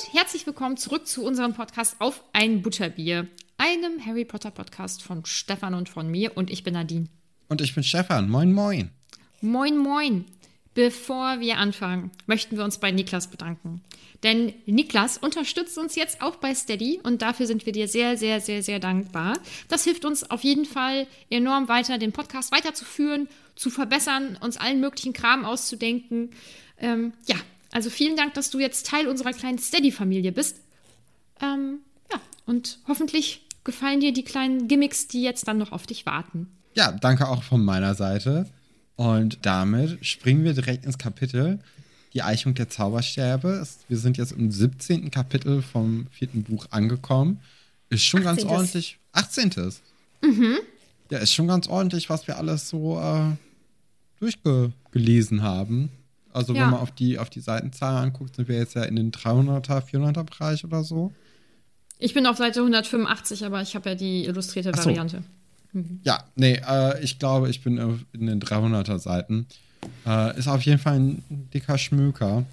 Und herzlich willkommen zurück zu unserem Podcast auf ein Butterbier, einem Harry Potter Podcast von Stefan und von mir und ich bin Nadine. Und ich bin Stefan. Moin, moin. Moin, moin. Bevor wir anfangen, möchten wir uns bei Niklas bedanken. Denn Niklas unterstützt uns jetzt auch bei Steady und dafür sind wir dir sehr, sehr, sehr, sehr dankbar. Das hilft uns auf jeden Fall enorm weiter, den Podcast weiterzuführen, zu verbessern, uns allen möglichen Kram auszudenken. Ähm, ja, also vielen Dank, dass du jetzt Teil unserer kleinen Steady-Familie bist. Ähm, ja, und hoffentlich gefallen dir die kleinen Gimmicks, die jetzt dann noch auf dich warten. Ja, danke auch von meiner Seite. Und damit springen wir direkt ins Kapitel Die Eichung der Zaubersterbe. Wir sind jetzt im 17. Kapitel vom vierten Buch angekommen. Ist schon 18. ganz ordentlich. 18. Mhm. Ja, ist schon ganz ordentlich, was wir alles so äh, durchgelesen haben. Also, ja. wenn man auf die, auf die Seitenzahl anguckt, sind wir jetzt ja in den 300er, 400er Bereich oder so. Ich bin auf Seite 185, aber ich habe ja die illustrierte so. Variante. Mhm. Ja, nee, äh, ich glaube, ich bin in den 300er Seiten. Äh, ist auf jeden Fall ein dicker Schmöker.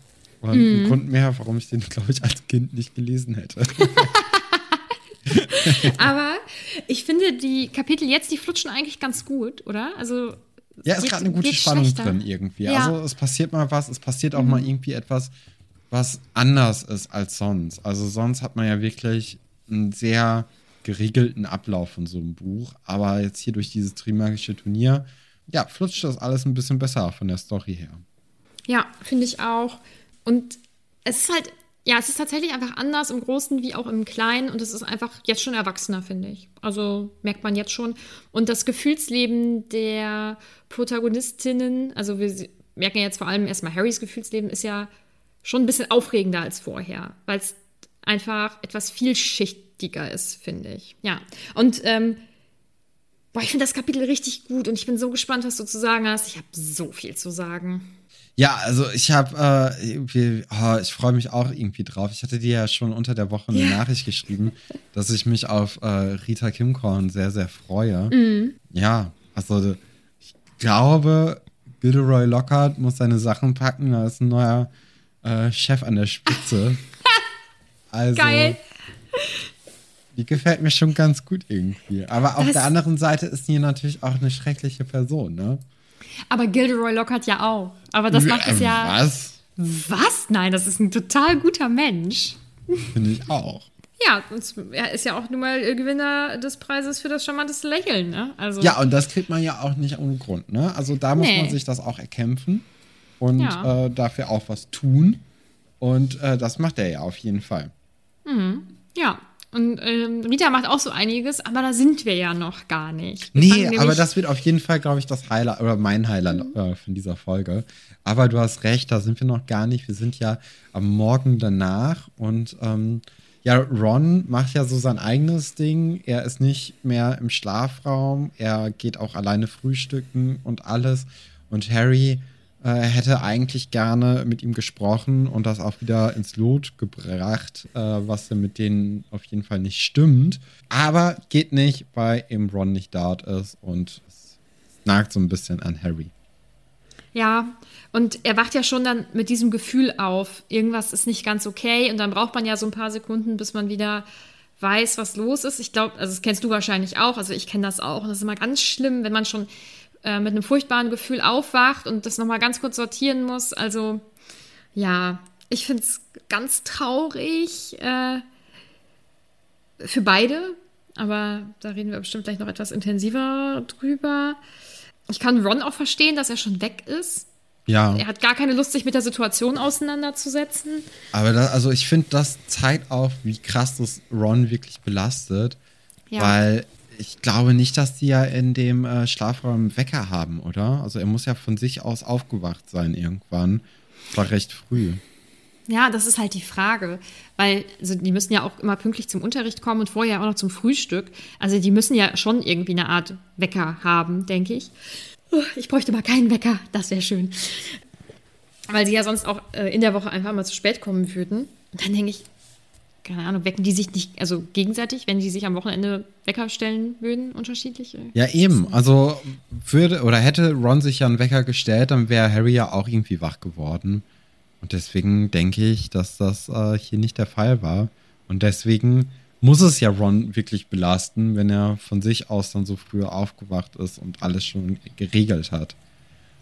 Und mhm. ein Grund mehr, warum ich den, glaube ich, als Kind nicht gelesen hätte. Aber ich finde, die Kapitel jetzt, die flutschen eigentlich ganz gut, oder? Also. Ja, es ist gerade eine gute Spannung schlechter. drin irgendwie. Ja. Also es passiert mal was, es passiert auch mhm. mal irgendwie etwas, was anders ist als sonst. Also sonst hat man ja wirklich ein sehr geregelten Ablauf von so einem Buch. Aber jetzt hier durch dieses Trimagische Turnier, ja, flutscht das alles ein bisschen besser von der Story her. Ja, finde ich auch. Und es ist halt, ja, es ist tatsächlich einfach anders im Großen wie auch im Kleinen und es ist einfach jetzt schon erwachsener, finde ich. Also merkt man jetzt schon. Und das Gefühlsleben der Protagonistinnen, also wir merken ja jetzt vor allem erstmal Harrys Gefühlsleben, ist ja schon ein bisschen aufregender als vorher, weil es einfach etwas vielschichtiger ist, finde ich. Ja. Und ähm, boah, ich finde das Kapitel richtig gut und ich bin so gespannt, was du zu sagen hast. Ich habe so viel zu sagen. Ja, also ich habe, äh, oh, ich freue mich auch irgendwie drauf. Ich hatte dir ja schon unter der Woche eine ja. Nachricht geschrieben, dass ich mich auf äh, Rita Kimkorn sehr, sehr freue. Mhm. Ja, also ich glaube, Gilderoy Lockhart muss seine Sachen packen. Da ist ein neuer äh, Chef an der Spitze. Also, Geil. Die gefällt mir schon ganz gut irgendwie. Aber auf das der anderen Seite ist sie natürlich auch eine schreckliche Person, ne? Aber Gilderoy Lockhart ja auch. Aber das macht es ja. Was? Was? Nein, das ist ein total guter Mensch. Finde ich auch. Ja, er ist ja auch nun mal Gewinner des Preises für das charmanteste Lächeln, ne? Also ja, und das kriegt man ja auch nicht ohne Grund, ne? Also da muss nee. man sich das auch erkämpfen und ja. äh, dafür auch was tun. Und äh, das macht er ja auf jeden Fall. Mhm. Ja, Und ähm, Rita macht auch so einiges, aber da sind wir ja noch gar nicht. Wir nee, aber das wird auf jeden Fall, glaube ich, das Highlight oder mein Highlight mhm. äh, von dieser Folge. Aber du hast recht, da sind wir noch gar nicht. Wir sind ja am Morgen danach und ähm, ja, Ron macht ja so sein eigenes Ding. Er ist nicht mehr im Schlafraum. Er geht auch alleine frühstücken und alles. Und Harry äh, hätte eigentlich gerne mit ihm gesprochen und das auch wieder ins Lot gebracht, äh, was mit denen auf jeden Fall nicht stimmt. Aber geht nicht, weil eben Ron nicht dort ist und es nagt so ein bisschen an Harry. Ja, und er wacht ja schon dann mit diesem Gefühl auf, irgendwas ist nicht ganz okay und dann braucht man ja so ein paar Sekunden, bis man wieder weiß, was los ist. Ich glaube, also das kennst du wahrscheinlich auch, also ich kenne das auch und das ist immer ganz schlimm, wenn man schon äh, mit einem furchtbaren Gefühl aufwacht und das nochmal ganz kurz sortieren muss. Also ja, ich finde es ganz traurig äh, für beide, aber da reden wir bestimmt gleich noch etwas intensiver drüber. Ich kann Ron auch verstehen, dass er schon weg ist. Ja. Er hat gar keine Lust, sich mit der Situation auseinanderzusetzen. Aber da, also ich finde, das zeigt auch, wie krass das Ron wirklich belastet. Ja. Weil ich glaube nicht, dass die ja in dem äh, Schlafraum Wecker haben, oder? Also er muss ja von sich aus aufgewacht sein irgendwann. War recht früh. Ja, das ist halt die Frage, weil also die müssen ja auch immer pünktlich zum Unterricht kommen und vorher auch noch zum Frühstück. Also die müssen ja schon irgendwie eine Art Wecker haben, denke ich. Ich bräuchte mal keinen Wecker, das wäre schön. Weil sie ja sonst auch äh, in der Woche einfach mal zu spät kommen würden. Und dann denke ich, keine Ahnung, wecken die sich nicht, also gegenseitig, wenn die sich am Wochenende Wecker stellen würden, unterschiedliche? Ja, eben. Also würde oder hätte Ron sich ja einen Wecker gestellt, dann wäre Harry ja auch irgendwie wach geworden. Und deswegen denke ich, dass das äh, hier nicht der Fall war. Und deswegen muss es ja Ron wirklich belasten, wenn er von sich aus dann so früh aufgewacht ist und alles schon geregelt hat.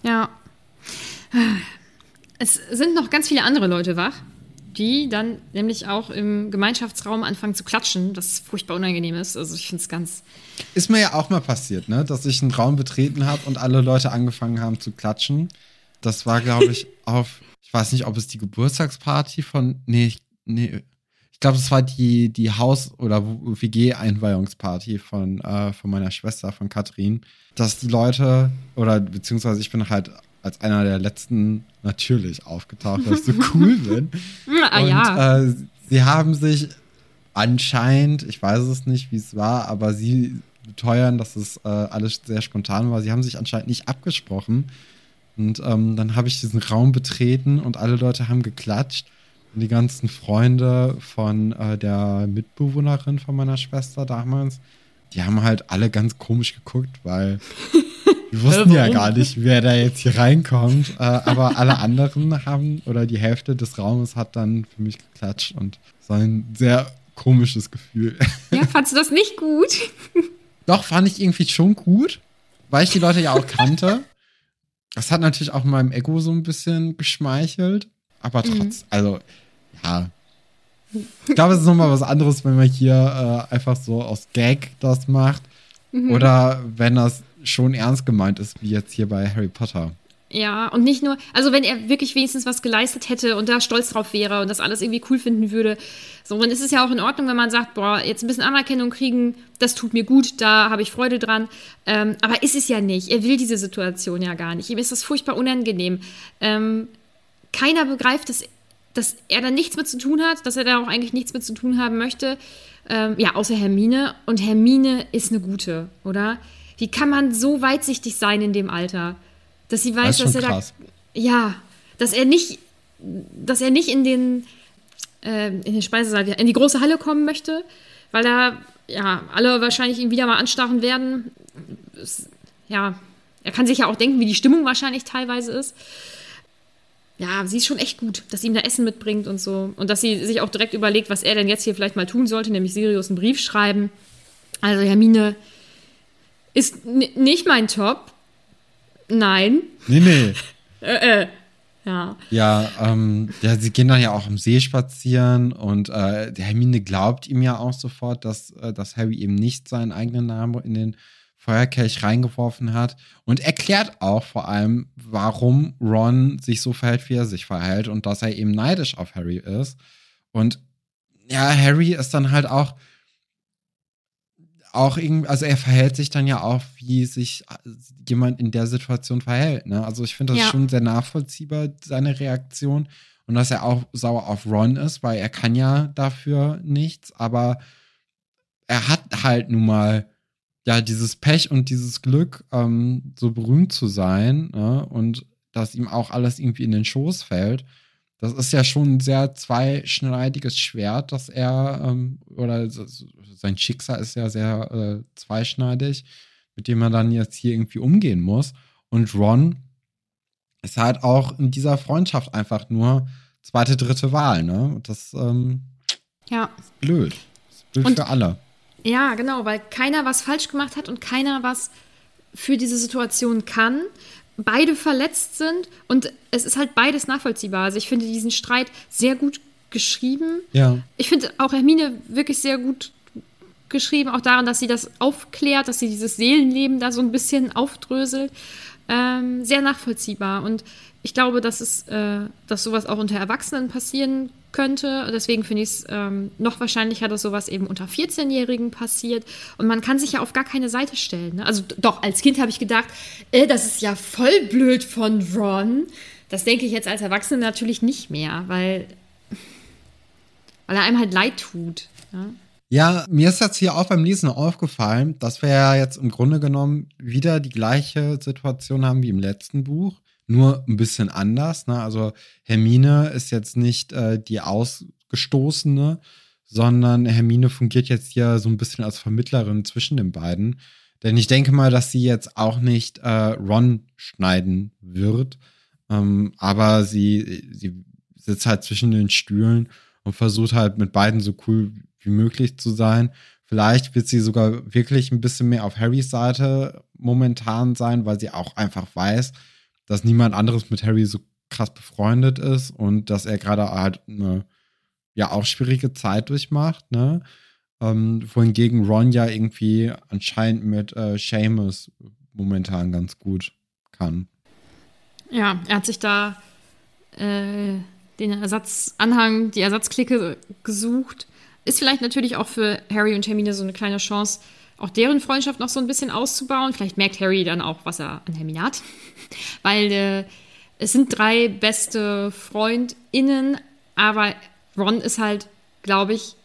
Ja. Es sind noch ganz viele andere Leute wach, die dann nämlich auch im Gemeinschaftsraum anfangen zu klatschen, was furchtbar unangenehm ist. Also ich finde es ganz. Ist mir ja auch mal passiert, ne? Dass ich einen Raum betreten habe und alle Leute angefangen haben zu klatschen. Das war, glaube ich, auf, ich weiß nicht, ob es die Geburtstagsparty von, nee, nee, ich glaube, es war die, die Haus- oder WG-Einweihungsparty von, äh, von meiner Schwester, von Katrin, dass die Leute, oder beziehungsweise ich bin halt als einer der letzten natürlich aufgetaucht, weil ich so cool bin. ah, Und ja. äh, sie haben sich anscheinend, ich weiß es nicht, wie es war, aber sie beteuern, dass es äh, alles sehr spontan war. Sie haben sich anscheinend nicht abgesprochen. Und ähm, dann habe ich diesen Raum betreten und alle Leute haben geklatscht die ganzen Freunde von äh, der Mitbewohnerin von meiner Schwester damals, die haben halt alle ganz komisch geguckt, weil wir wussten ja gar nicht, wer da jetzt hier reinkommt. Äh, aber alle anderen haben, oder die Hälfte des Raumes hat dann für mich geklatscht und war ein sehr komisches Gefühl. Ja, fandst du das nicht gut? Doch, fand ich irgendwie schon gut, weil ich die Leute ja auch kannte. Das hat natürlich auch meinem Ego so ein bisschen geschmeichelt. Aber trotz, mhm. also ja. Ich glaube, es ist nochmal was anderes, wenn man hier äh, einfach so aus Gag das macht. Mhm. Oder wenn das schon ernst gemeint ist, wie jetzt hier bei Harry Potter. Ja, und nicht nur, also wenn er wirklich wenigstens was geleistet hätte und da stolz drauf wäre und das alles irgendwie cool finden würde, so, dann ist es ja auch in Ordnung, wenn man sagt, boah, jetzt ein bisschen Anerkennung kriegen, das tut mir gut, da habe ich Freude dran. Ähm, aber ist es ja nicht. Er will diese Situation ja gar nicht. Ihm ist das furchtbar unangenehm. Ähm, keiner begreift es dass er da nichts mit zu tun hat, dass er da auch eigentlich nichts mit zu tun haben möchte. Ähm, ja, außer Hermine. Und Hermine ist eine gute, oder? Wie kann man so weitsichtig sein in dem Alter? Dass sie weiß, das dass er krass. da. Ja, dass er nicht, dass er nicht in den, äh, in den Speisesaal, in die große Halle kommen möchte, weil da ja alle wahrscheinlich ihn wieder mal anstarren werden. Ja, er kann sich ja auch denken, wie die Stimmung wahrscheinlich teilweise ist ja, sie ist schon echt gut, dass sie ihm da Essen mitbringt und so. Und dass sie sich auch direkt überlegt, was er denn jetzt hier vielleicht mal tun sollte, nämlich Sirius einen Brief schreiben. Also Hermine ist nicht mein Top. Nein. Nee, nee. äh, äh. Ja. Ja, ähm, ja, sie gehen dann ja auch am See spazieren und äh, Hermine glaubt ihm ja auch sofort, dass, äh, dass Harry eben nicht seinen eigenen Namen in den Feuerkelch reingeworfen hat und erklärt auch vor allem, warum Ron sich so verhält, wie er sich verhält und dass er eben neidisch auf Harry ist. Und ja, Harry ist dann halt auch auch irgendwie, also er verhält sich dann ja auch, wie sich jemand in der Situation verhält. Ne? Also ich finde das ja. schon sehr nachvollziehbar, seine Reaktion. Und dass er auch sauer auf Ron ist, weil er kann ja dafür nichts, aber er hat halt nun mal ja dieses Pech und dieses Glück, ähm, so berühmt zu sein ne? und dass ihm auch alles irgendwie in den Schoß fällt. Das ist ja schon ein sehr zweischneidiges Schwert, dass er, ähm, oder sein Schicksal ist ja sehr äh, zweischneidig, mit dem er dann jetzt hier irgendwie umgehen muss. Und Ron ist halt auch in dieser Freundschaft einfach nur zweite, dritte Wahl, ne? Und das ähm, ja. ist blöd. Das ist blöd und, für alle. Ja, genau, weil keiner was falsch gemacht hat und keiner was für diese Situation kann. Beide verletzt sind und es ist halt beides nachvollziehbar. Also ich finde diesen Streit sehr gut geschrieben. Ja. Ich finde auch Hermine wirklich sehr gut geschrieben, auch daran, dass sie das aufklärt, dass sie dieses Seelenleben da so ein bisschen aufdröselt. Ähm, sehr nachvollziehbar. Und ich glaube, dass es, äh, dass sowas auch unter Erwachsenen passieren könnte. Deswegen finde ich es ähm, noch wahrscheinlicher, dass sowas eben unter 14-Jährigen passiert. Und man kann sich ja auf gar keine Seite stellen. Ne? Also doch, als Kind habe ich gedacht, äh, das ist ja voll blöd von Ron. Das denke ich jetzt als Erwachsene natürlich nicht mehr, weil, weil er einem halt leid tut. Ja? Ja, mir ist jetzt hier auch beim Lesen aufgefallen, dass wir ja jetzt im Grunde genommen wieder die gleiche Situation haben wie im letzten Buch, nur ein bisschen anders. Ne? Also Hermine ist jetzt nicht äh, die Ausgestoßene, sondern Hermine fungiert jetzt hier so ein bisschen als Vermittlerin zwischen den beiden. Denn ich denke mal, dass sie jetzt auch nicht äh, Ron schneiden wird, ähm, aber sie, sie sitzt halt zwischen den Stühlen und versucht halt mit beiden so cool wie möglich zu sein. Vielleicht wird sie sogar wirklich ein bisschen mehr auf Harrys Seite momentan sein, weil sie auch einfach weiß, dass niemand anderes mit Harry so krass befreundet ist und dass er gerade halt eine ja auch schwierige Zeit durchmacht, ne? Ähm, wohingegen Ron ja irgendwie anscheinend mit äh, Seamus momentan ganz gut kann. Ja, er hat sich da äh, den Ersatzanhang, die Ersatzklicke gesucht ist vielleicht natürlich auch für Harry und Hermine so eine kleine Chance, auch deren Freundschaft noch so ein bisschen auszubauen. Vielleicht merkt Harry dann auch, was er an Hermine hat. Weil äh, es sind drei beste FreundInnen, aber Ron ist halt, glaube ich,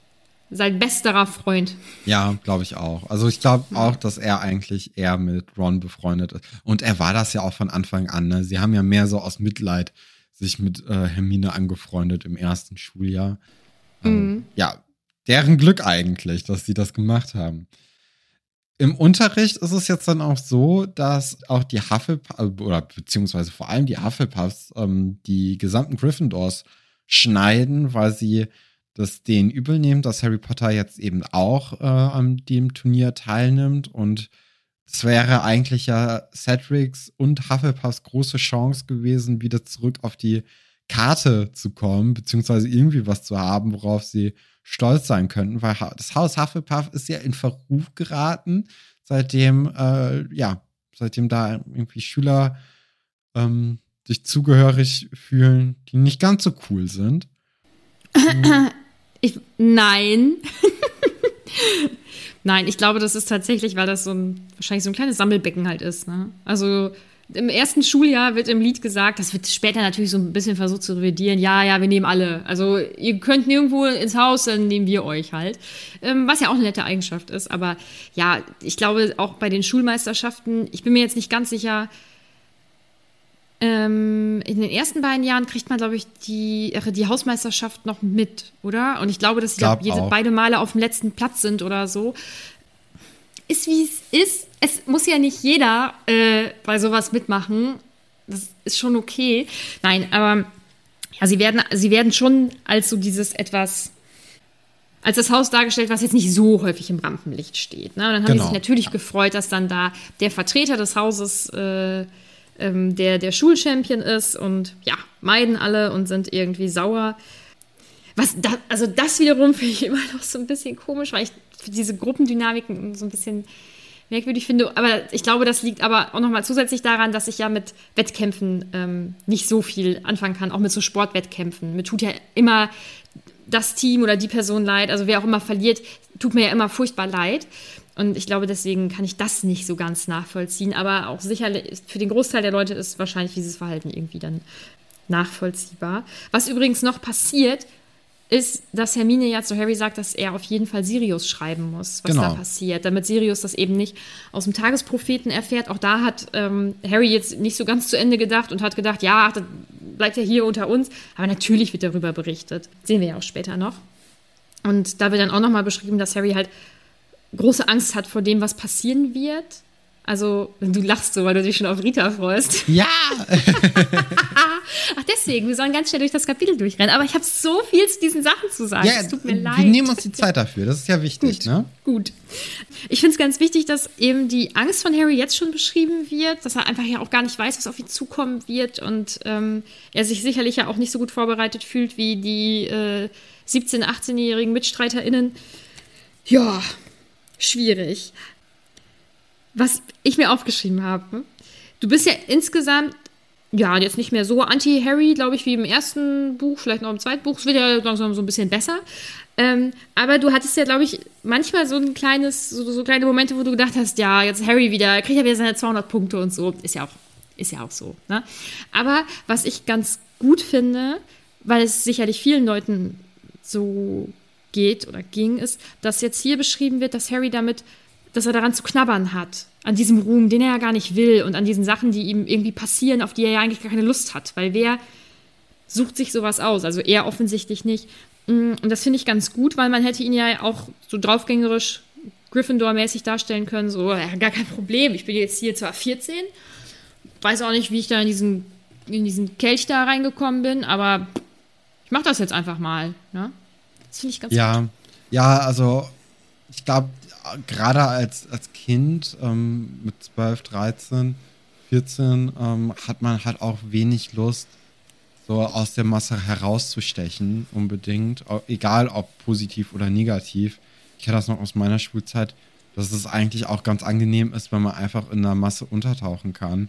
sein besterer Freund. Ja, glaube ich auch. Also ich glaube auch, dass er eigentlich eher mit Ron befreundet ist. Und er war das ja auch von Anfang an. Ne? Sie haben ja mehr so aus Mitleid sich mit äh, Hermine angefreundet im ersten Schuljahr. Ähm, mhm. ja, deren Glück eigentlich, dass sie das gemacht haben. Im Unterricht ist es jetzt dann auch so, dass auch die Hufflepuffs, oder beziehungsweise vor allem die Hufflepuffs, ähm, die gesamten Gryffindors schneiden, weil sie das denen übel nehmen, dass Harry Potter jetzt eben auch äh, an dem Turnier teilnimmt. Und es wäre eigentlich ja Cedrics und Hufflepuffs große Chance gewesen, wieder zurück auf die Karte zu kommen, beziehungsweise irgendwie was zu haben, worauf sie stolz sein könnten, weil das Haus Hufflepuff ist ja in Verruf geraten, seitdem, äh, ja, seitdem da irgendwie Schüler ähm, sich zugehörig fühlen, die nicht ganz so cool sind. Ich, nein. nein, ich glaube, das ist tatsächlich, weil das so ein, wahrscheinlich so ein kleines Sammelbecken halt ist. Ne? Also im ersten Schuljahr wird im Lied gesagt, das wird später natürlich so ein bisschen versucht zu revidieren. Ja, ja, wir nehmen alle. Also ihr könnt nirgendwo ins Haus, dann nehmen wir euch halt. Ähm, was ja auch eine nette Eigenschaft ist. Aber ja, ich glaube auch bei den Schulmeisterschaften, ich bin mir jetzt nicht ganz sicher. Ähm, in den ersten beiden Jahren kriegt man, glaube ich, die, die Hausmeisterschaft noch mit, oder? Und ich glaube, dass sie glaub jede, beide Male auf dem letzten Platz sind oder so ist, wie es ist. Es muss ja nicht jeder äh, bei sowas mitmachen. Das ist schon okay. Nein, aber ja, sie werden, sie werden schon als so dieses etwas, als das Haus dargestellt, was jetzt nicht so häufig im Rampenlicht steht. Ne? Und dann haben genau. sie sich natürlich ja. gefreut, dass dann da der Vertreter des Hauses äh, ähm, der, der Schulchampion ist und ja, meiden alle und sind irgendwie sauer. Was da, also das wiederum finde ich immer noch so ein bisschen komisch, weil ich diese Gruppendynamiken so ein bisschen merkwürdig finde. Aber ich glaube, das liegt aber auch nochmal zusätzlich daran, dass ich ja mit Wettkämpfen ähm, nicht so viel anfangen kann, auch mit so Sportwettkämpfen. Mir tut ja immer das Team oder die Person leid, also wer auch immer verliert, tut mir ja immer furchtbar leid. Und ich glaube, deswegen kann ich das nicht so ganz nachvollziehen. Aber auch sicherlich für den Großteil der Leute ist wahrscheinlich dieses Verhalten irgendwie dann nachvollziehbar. Was übrigens noch passiert, ist, dass Hermine ja zu Harry sagt, dass er auf jeden Fall Sirius schreiben muss, was genau. da passiert, damit Sirius das eben nicht aus dem Tagespropheten erfährt. Auch da hat ähm, Harry jetzt nicht so ganz zu Ende gedacht und hat gedacht, ja, dann bleibt er hier unter uns. Aber natürlich wird darüber berichtet. Sehen wir ja auch später noch. Und da wird dann auch nochmal beschrieben, dass Harry halt große Angst hat vor dem, was passieren wird. Also, du lachst so, weil du dich schon auf Rita freust. Ja! Ach, deswegen, wir sollen ganz schnell durch das Kapitel durchrennen. Aber ich habe so viel zu diesen Sachen zu sagen. Ja, es tut mir leid. Wir nehmen uns die Zeit dafür, das ist ja wichtig, gut, ne? Gut. Ich finde es ganz wichtig, dass eben die Angst von Harry jetzt schon beschrieben wird, dass er einfach ja auch gar nicht weiß, was auf ihn zukommen wird und ähm, er sich sicherlich ja auch nicht so gut vorbereitet fühlt wie die äh, 17-, 18-jährigen MitstreiterInnen. Ja, schwierig was ich mir aufgeschrieben habe. Du bist ja insgesamt, ja, jetzt nicht mehr so anti-Harry, glaube ich, wie im ersten Buch, vielleicht noch im zweiten Buch. Es wird ja langsam so ein bisschen besser. Ähm, aber du hattest ja, glaube ich, manchmal so ein kleines, so, so, kleine Momente, wo du gedacht hast, ja, jetzt Harry wieder, kriegt er wieder seine 200 Punkte und so. Ist ja auch, ist ja auch so. Ne? Aber was ich ganz gut finde, weil es sicherlich vielen Leuten so geht oder ging, ist, dass jetzt hier beschrieben wird, dass Harry damit dass er daran zu knabbern hat. An diesem Ruhm, den er ja gar nicht will und an diesen Sachen, die ihm irgendwie passieren, auf die er ja eigentlich gar keine Lust hat. Weil wer sucht sich sowas aus? Also er offensichtlich nicht. Mm, und das finde ich ganz gut, weil man hätte ihn ja auch so draufgängerisch Gryffindor-mäßig darstellen können. So, ja, gar kein Problem. Ich bin jetzt hier zwar 14, weiß auch nicht, wie ich da in diesen, in diesen Kelch da reingekommen bin, aber ich mache das jetzt einfach mal. Ne? Das finde ich ganz ja. gut. Ja, also ich glaube, gerade als, als Kind ähm, mit 12, 13, 14 ähm, hat man halt auch wenig Lust, so aus der Masse herauszustechen, unbedingt. Egal ob positiv oder negativ. Ich kenne das noch aus meiner Schulzeit, dass es eigentlich auch ganz angenehm ist, wenn man einfach in der Masse untertauchen kann.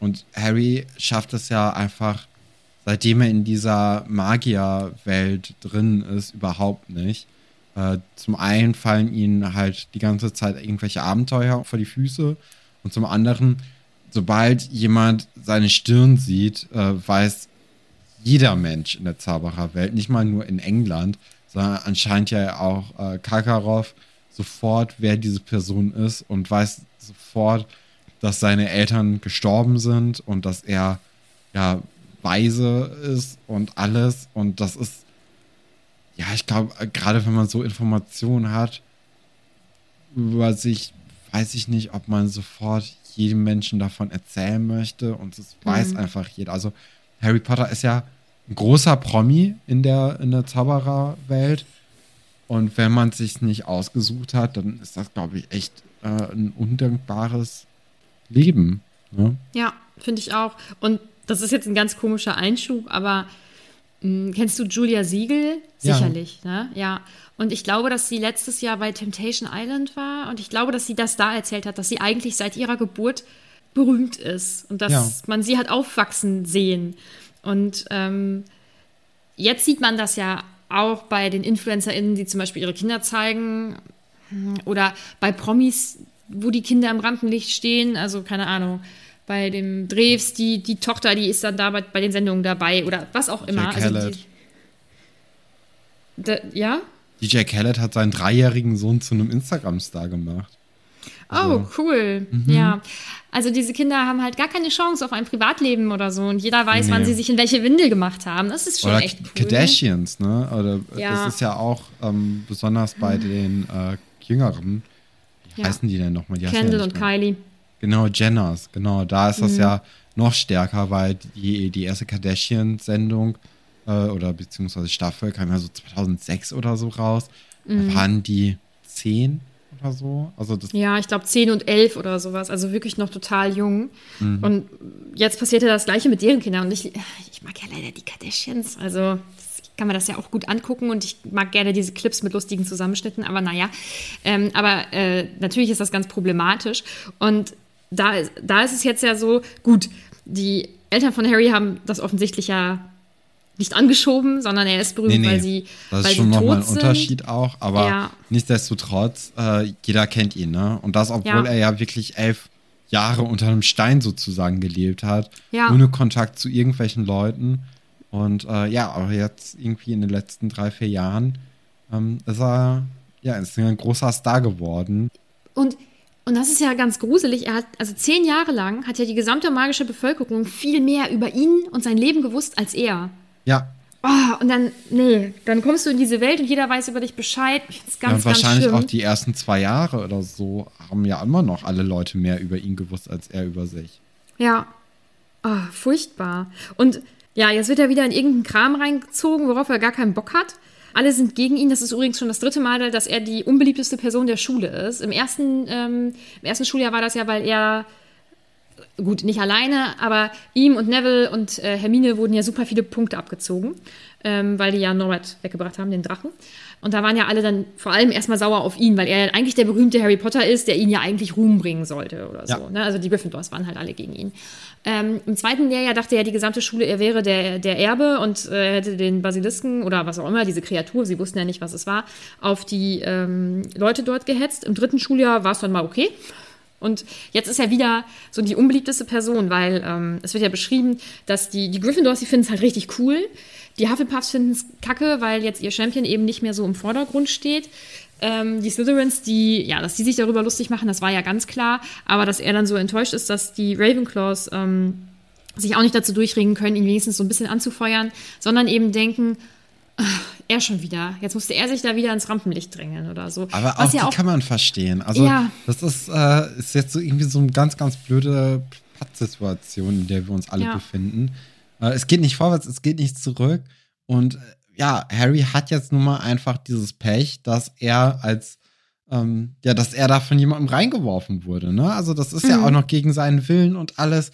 Und Harry schafft es ja einfach, seitdem er in dieser Magierwelt drin ist, überhaupt nicht. Äh, zum einen fallen ihnen halt die ganze Zeit irgendwelche Abenteuer vor die Füße. Und zum anderen, sobald jemand seine Stirn sieht, äh, weiß jeder Mensch in der Zaubererwelt, nicht mal nur in England, sondern anscheinend ja auch äh, Karkaroff sofort, wer diese Person ist und weiß sofort, dass seine Eltern gestorben sind und dass er ja weise ist und alles. Und das ist ja, ich glaube, äh, gerade wenn man so Informationen hat über sich, weiß ich nicht, ob man sofort jedem Menschen davon erzählen möchte und das mhm. weiß einfach jeder. Also Harry Potter ist ja ein großer Promi in der, in der Zaubererwelt und wenn man es sich nicht ausgesucht hat, dann ist das, glaube ich, echt äh, ein undankbares Leben. Ne? Ja, finde ich auch. Und das ist jetzt ein ganz komischer Einschub, aber kennst du Julia Siegel? Sicherlich, ja. ne? Ja. Und ich glaube, dass sie letztes Jahr bei Temptation Island war und ich glaube, dass sie das da erzählt hat, dass sie eigentlich seit ihrer Geburt berühmt ist und dass ja. man sie hat aufwachsen sehen. Und ähm, jetzt sieht man das ja auch bei den InfluencerInnen, die zum Beispiel ihre Kinder zeigen hm, oder bei Promis, wo die Kinder im Rampenlicht stehen. Also keine Ahnung bei dem Drews, die, die Tochter, die ist dann da bei, bei den Sendungen dabei oder was auch immer. DJ also die, da, ja? DJ Khaled hat seinen dreijährigen Sohn zu einem Instagram-Star gemacht. Oh, also, oh, cool. Mhm. Ja. Also diese Kinder haben halt gar keine Chance auf ein Privatleben oder so und jeder weiß, nee. wann sie sich in welche Windel gemacht haben. Das ist schon oder echt cool. Kardashians, ne? Oder ja. das ist ja auch ähm, besonders bei den äh, Jüngeren. Wie ja. heißen die denn nochmal? Die Kendall ja und Kylie. Genau, Jenners, genau. Da ist das mhm. ja noch stärker, weil die, die erste Kardashian-Sendung äh, oder beziehungsweise Staffel kam ja so 2006 oder so raus. Mhm. Da waren die zehn oder so. Also das ja, ich glaube zehn und elf oder sowas. Also wirklich noch total jung. Mhm. Und jetzt passierte das Gleiche mit deren Kindern. Und ich, ich mag ja leider die Kardashians. Also kann man das ja auch gut angucken und ich mag gerne diese Clips mit lustigen Zusammenschnitten, aber naja. Ähm, aber äh, natürlich ist das ganz problematisch. Und da, da ist es jetzt ja so, gut, die Eltern von Harry haben das offensichtlich ja nicht angeschoben, sondern er ist berühmt, nee, nee. weil sie Das ist weil schon nochmal ein sind. Unterschied auch, aber ja. nichtsdestotrotz, äh, jeder kennt ihn, ne? Und das, obwohl ja. er ja wirklich elf Jahre unter einem Stein sozusagen gelebt hat, ja. ohne Kontakt zu irgendwelchen Leuten. Und äh, ja, aber jetzt irgendwie in den letzten drei, vier Jahren ähm, ist er ja ist ein großer Star geworden. Und und das ist ja ganz gruselig. Er hat, also zehn Jahre lang hat ja die gesamte magische Bevölkerung viel mehr über ihn und sein Leben gewusst als er. Ja. Oh, und dann, nee, dann kommst du in diese Welt und jeder weiß über dich Bescheid. Das ist ganz, ja, und wahrscheinlich ganz auch die ersten zwei Jahre oder so haben ja immer noch alle Leute mehr über ihn gewusst als er über sich. Ja. Oh, furchtbar. Und ja, jetzt wird er wieder in irgendeinen Kram reingezogen, worauf er gar keinen Bock hat. Alle sind gegen ihn. Das ist übrigens schon das dritte Mal, dass er die unbeliebteste Person der Schule ist. Im ersten, ähm, im ersten Schuljahr war das ja, weil er gut, nicht alleine, aber ihm und Neville und äh, Hermine wurden ja super viele Punkte abgezogen, ähm, weil die ja Norbert weggebracht haben, den Drachen. Und da waren ja alle dann vor allem erstmal sauer auf ihn, weil er eigentlich der berühmte Harry Potter ist, der ihn ja eigentlich Ruhm bringen sollte oder so. Ne? Also die Gryffindors waren halt alle gegen ihn. Ähm, Im zweiten Lehrjahr dachte ja die gesamte Schule, er wäre der, der Erbe und äh, hätte den Basilisken oder was auch immer, diese Kreatur, sie wussten ja nicht, was es war, auf die ähm, Leute dort gehetzt. Im dritten Schuljahr war es dann mal okay. Und jetzt ist er wieder so die unbeliebteste Person, weil ähm, es wird ja beschrieben, dass die, die Gryffindors, die finden es halt richtig cool. Die Hufflepuffs finden es kacke, weil jetzt ihr Champion eben nicht mehr so im Vordergrund steht. Ähm, die Slytherins, die, ja, dass die sich darüber lustig machen, das war ja ganz klar. Aber dass er dann so enttäuscht ist, dass die Ravenclaws ähm, sich auch nicht dazu durchringen können, ihn wenigstens so ein bisschen anzufeuern, sondern eben denken, er schon wieder. Jetzt musste er sich da wieder ins Rampenlicht drängeln oder so. Aber auch ja die kann man verstehen. Also ja. das ist, äh, ist jetzt so irgendwie so eine ganz, ganz blöde Pattsituation, in der wir uns alle ja. befinden. Äh, es geht nicht vorwärts, es geht nicht zurück. Und äh, ja, Harry hat jetzt nun mal einfach dieses Pech, dass er als ähm, ja, dass er da von jemandem reingeworfen wurde. Ne? Also das ist mhm. ja auch noch gegen seinen Willen und alles.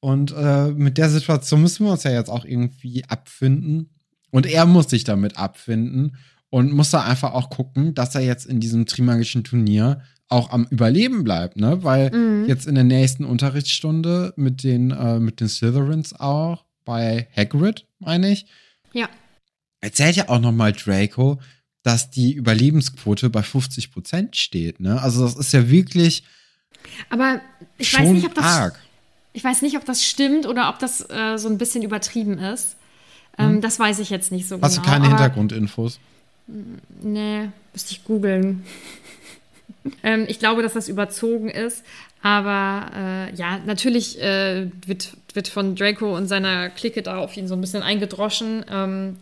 Und äh, mit der Situation müssen wir uns ja jetzt auch irgendwie abfinden. Und er muss sich damit abfinden und muss da einfach auch gucken, dass er jetzt in diesem Trimagischen Turnier auch am Überleben bleibt, ne? Weil mhm. jetzt in der nächsten Unterrichtsstunde mit den, äh, mit den Slytherins auch bei Hagrid, meine ich. Ja. Erzählt ja auch nochmal Draco, dass die Überlebensquote bei 50 Prozent steht, ne? Also das ist ja wirklich. Aber ich weiß nicht, ob das. Arg. Ich weiß nicht, ob das stimmt oder ob das äh, so ein bisschen übertrieben ist. Ähm, hm. Das weiß ich jetzt nicht so Hast genau. Hast du keine Hintergrundinfos? Nee, müsste ich googeln. ähm, ich glaube, dass das überzogen ist. Aber äh, ja, natürlich äh, wird, wird von Draco und seiner Clique da auf ihn so ein bisschen eingedroschen. Ähm,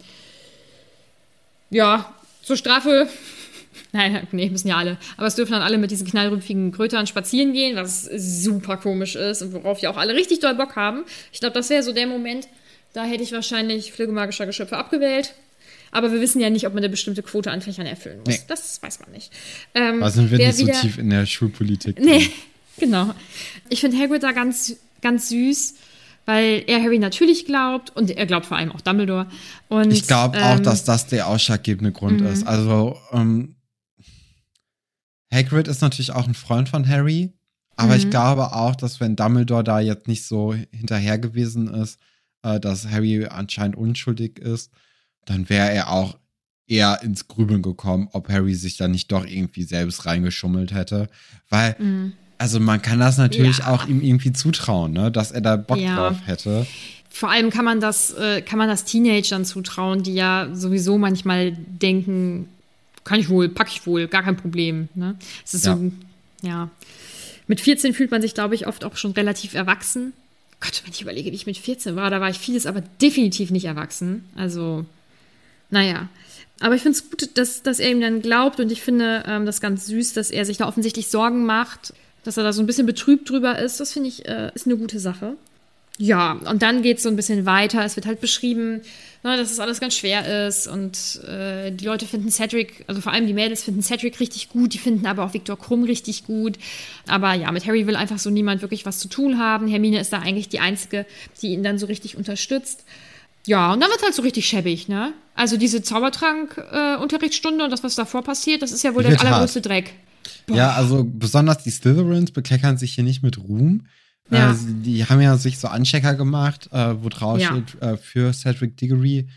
ja, zur Strafe. Nein, nee, müssen ja alle. Aber es dürfen dann alle mit diesen knallrüpfigen Krötern spazieren gehen, was super komisch ist und worauf ja auch alle richtig doll Bock haben. Ich glaube, das wäre so der Moment, da hätte ich wahrscheinlich Pflegemagischer Geschöpfe abgewählt. Aber wir wissen ja nicht, ob man eine bestimmte Quote an Fächern erfüllen muss. Nee. Das weiß man nicht. Ähm, da sind wir nicht so tief in der Schulpolitik. Nee, genau. Ich finde Hagrid da ganz, ganz süß, weil er Harry natürlich glaubt und er glaubt vor allem auch Dumbledore. Und, ich glaube ähm, auch, dass das der ausschlaggebende Grund ist. Mhm. Also, ähm, Hagrid ist natürlich auch ein Freund von Harry, aber mhm. ich glaube auch, dass wenn Dumbledore da jetzt nicht so hinterher gewesen ist, äh, dass Harry anscheinend unschuldig ist, dann wäre er auch eher ins Grübeln gekommen, ob Harry sich da nicht doch irgendwie selbst reingeschummelt hätte. Weil, mhm. Also man kann das natürlich ja. auch ihm irgendwie zutrauen, ne? dass er da Bock ja. drauf hätte. Vor allem kann man das, äh, kann man das Teenagern zutrauen, die ja sowieso manchmal denken, kann ich wohl, pack ich wohl, gar kein Problem. Ne? Es ist ja. so, ja. Mit 14 fühlt man sich, glaube ich, oft auch schon relativ erwachsen. Gott, wenn ich überlege, wie ich mit 14 war, da war ich vieles aber definitiv nicht erwachsen. Also, naja. Aber ich finde es gut, dass, dass er ihm dann glaubt und ich finde ähm, das ganz süß, dass er sich da offensichtlich Sorgen macht, dass er da so ein bisschen betrübt drüber ist. Das finde ich, äh, ist eine gute Sache. Ja, und dann geht es so ein bisschen weiter. Es wird halt beschrieben, ne, dass es alles ganz schwer ist und äh, die Leute finden Cedric, also vor allem die Mädels finden Cedric richtig gut, die finden aber auch Viktor Krumm richtig gut. Aber ja, mit Harry will einfach so niemand wirklich was zu tun haben. Hermine ist da eigentlich die Einzige, die ihn dann so richtig unterstützt. Ja, und dann wird halt so richtig schäbig, ne? Also diese Zaubertrank-Unterrichtsstunde äh, und das, was davor passiert, das ist ja wohl der allergrößte Dreck. Boah. Ja, also besonders die Slytherins bekleckern sich hier nicht mit Ruhm Ja. Äh, die haben ja sich so Anchecker gemacht, äh, wo drauf ja. steht äh, für Cedric Diggory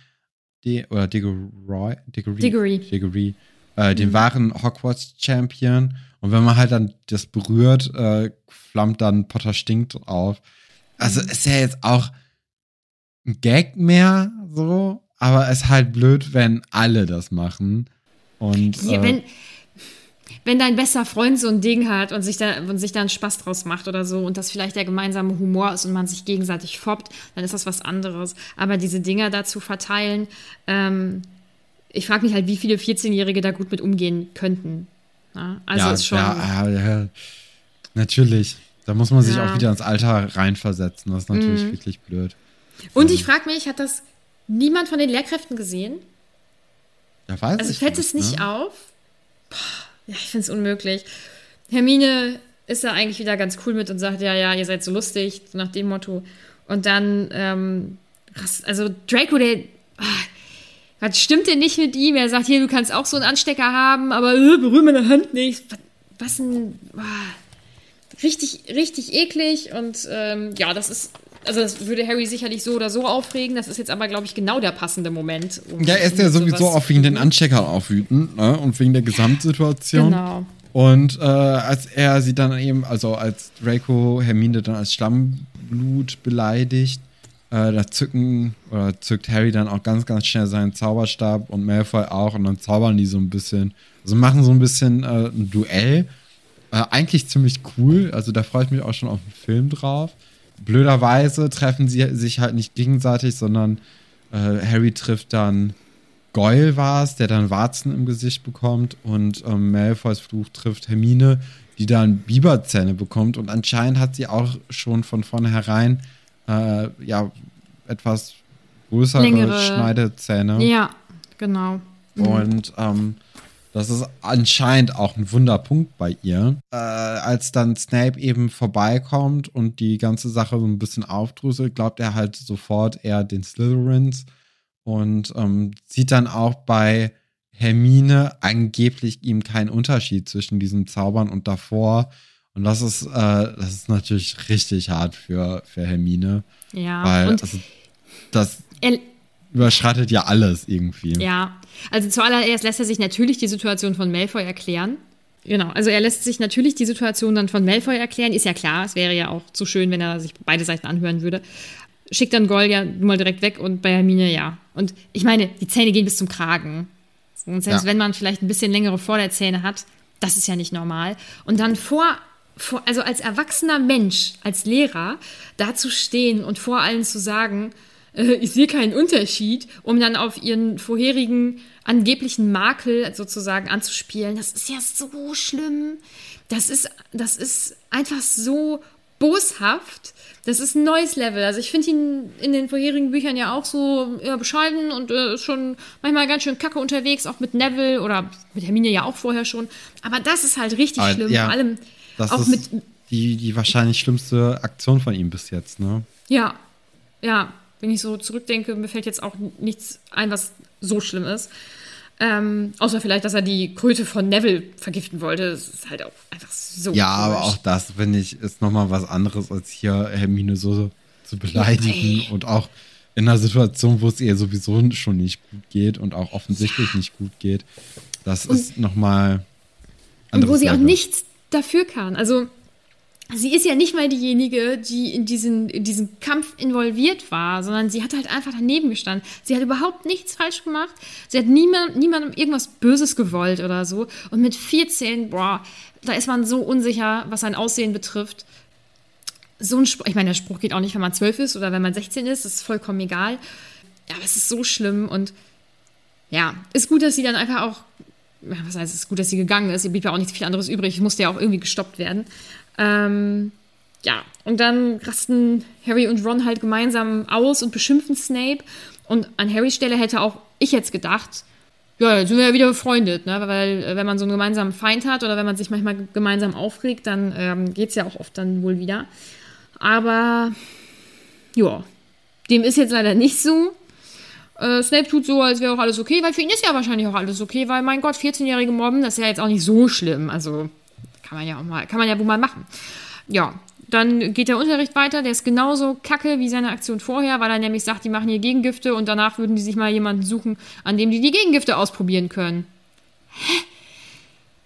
die, oder Diggory, Diggory, Diggory. Diggory äh, den mhm. wahren Hogwarts-Champion. Und wenn man halt dann das berührt, äh, flammt dann Potter stinkt auf. Also mhm. ist ja jetzt auch ein Gag mehr so, aber es ist halt blöd, wenn alle das machen. Und, ja, wenn, wenn dein bester Freund so ein Ding hat und sich, da, und sich da einen Spaß draus macht oder so und das vielleicht der gemeinsame Humor ist und man sich gegenseitig foppt, dann ist das was anderes. Aber diese Dinger da zu verteilen, ähm, ich frage mich halt, wie viele 14-Jährige da gut mit umgehen könnten. Ja, also ja, ist schon. Ja, ja, natürlich. Da muss man sich auch wieder ins Alter reinversetzen. Das ist natürlich mhm. wirklich blöd. Und ich frage mich, hat das niemand von den Lehrkräften gesehen? Ja, weiß also ich fällt es nicht ne? auf? Boah, ja, ich finde es unmöglich. Hermine ist da eigentlich wieder ganz cool mit und sagt, ja, ja, ihr seid so lustig, so nach dem Motto. Und dann, ähm, also Draco, der, ah, was stimmt denn nicht mit ihm? Er sagt, hier, du kannst auch so einen Anstecker haben, aber äh, berühr meine Hand nicht. Was, was ein, ah, richtig, richtig eklig und ähm, ja, das ist also das würde Harry sicherlich so oder so aufregen. Das ist jetzt aber, glaube ich, genau der passende Moment. Um ja, er ist ja sowieso auch wegen den Ansteckern auch wütend ne? und wegen der Gesamtsituation. Genau. Und äh, als er sie dann eben, also als Draco Hermine dann als Stammblut beleidigt, äh, da zücken oder zückt Harry dann auch ganz, ganz schnell seinen Zauberstab und Malfoy auch und dann zaubern die so ein bisschen, also machen so ein bisschen äh, ein Duell. Äh, eigentlich ziemlich cool, also da freue ich mich auch schon auf den Film drauf blöderweise treffen sie sich halt nicht gegenseitig, sondern äh, Harry trifft dann Goyle war es, der dann Warzen im Gesicht bekommt und ähm, Malfoys Fluch trifft Hermine, die dann Biberzähne bekommt und anscheinend hat sie auch schon von vornherein äh, ja etwas größere Längere. Schneidezähne. Ja, genau. Mhm. Und ähm, das ist anscheinend auch ein Wunderpunkt bei ihr. Äh, als dann Snape eben vorbeikommt und die ganze Sache so ein bisschen aufdröselt, glaubt er halt sofort eher den Slytherins und ähm, sieht dann auch bei Hermine angeblich ihm keinen Unterschied zwischen diesen Zaubern und davor. Und das ist, äh, das ist natürlich richtig hart für, für Hermine. Ja. Weil und also, das überschreitet ja alles irgendwie. Ja, also zuallererst lässt er sich natürlich die Situation von Malfoy erklären. Genau, also er lässt sich natürlich die Situation dann von Malfoy erklären. Ist ja klar, es wäre ja auch zu schön, wenn er sich beide Seiten anhören würde. Schickt dann Goll ja mal direkt weg und bei Hermine ja. Und ich meine, die Zähne gehen bis zum Kragen. Und selbst ja. wenn man vielleicht ein bisschen längere Vorderzähne hat, das ist ja nicht normal. Und dann vor, vor, also als erwachsener Mensch, als Lehrer, da zu stehen und vor allen zu sagen, äh, ich sehe keinen Unterschied, um dann auf ihren vorherigen angeblichen Makel sozusagen anzuspielen. Das ist ja so schlimm. Das ist, das ist einfach so boshaft. Das ist ein neues Level. Also ich finde ihn in den vorherigen Büchern ja auch so ja, bescheiden und äh, schon manchmal ganz schön kacke unterwegs, auch mit Neville oder mit Hermine ja auch vorher schon. Aber das ist halt richtig Aber, schlimm. Ja, Vor allem das auch ist mit die, die wahrscheinlich schlimmste Aktion von ihm bis jetzt, ne? Ja, ja wenn ich so zurückdenke, mir fällt jetzt auch nichts ein, was so schlimm ist. Ähm, außer vielleicht, dass er die Kröte von Neville vergiften wollte. Das ist halt auch einfach so. Ja, komisch. aber auch das, finde ich, ist nochmal was anderes, als hier Hermine so zu beleidigen. Ja, und auch in einer Situation, wo es ihr sowieso schon nicht gut geht und auch offensichtlich ja. nicht gut geht. Das und, ist nochmal. Und wo sie Level. auch nichts dafür kann. Also sie ist ja nicht mal diejenige, die in diesen, in diesen Kampf involviert war, sondern sie hat halt einfach daneben gestanden. Sie hat überhaupt nichts falsch gemacht. Sie hat niemand, niemandem irgendwas Böses gewollt oder so. Und mit 14, boah, da ist man so unsicher, was sein Aussehen betrifft. So ein Spruch, ich meine, der Spruch geht auch nicht, wenn man 12 ist oder wenn man 16 ist, das ist vollkommen egal. Ja, aber es ist so schlimm und ja, ist gut, dass sie dann einfach auch was heißt, es ist gut, dass sie gegangen ist. Ihr blieb ja auch nicht viel anderes übrig. Musste ja auch irgendwie gestoppt werden. Ähm, ja, und dann rasten Harry und Ron halt gemeinsam aus und beschimpfen Snape. Und an Harrys Stelle hätte auch ich jetzt gedacht, ja, jetzt sind wir ja wieder befreundet, ne? Weil äh, wenn man so einen gemeinsamen Feind hat oder wenn man sich manchmal gemeinsam aufregt, dann ähm, geht es ja auch oft dann wohl wieder. Aber ja, dem ist jetzt leider nicht so. Äh, Snape tut so, als wäre auch alles okay, weil für ihn ist ja wahrscheinlich auch alles okay, weil mein Gott, 14-jährige Mobben, das ist ja jetzt auch nicht so schlimm. Also kann man ja auch mal, kann man ja wohl mal machen. Ja, Dann geht der Unterricht weiter, der ist genauso kacke wie seine Aktion vorher, weil er nämlich sagt, die machen hier Gegengifte und danach würden die sich mal jemanden suchen, an dem die die Gegengifte ausprobieren können. Hä?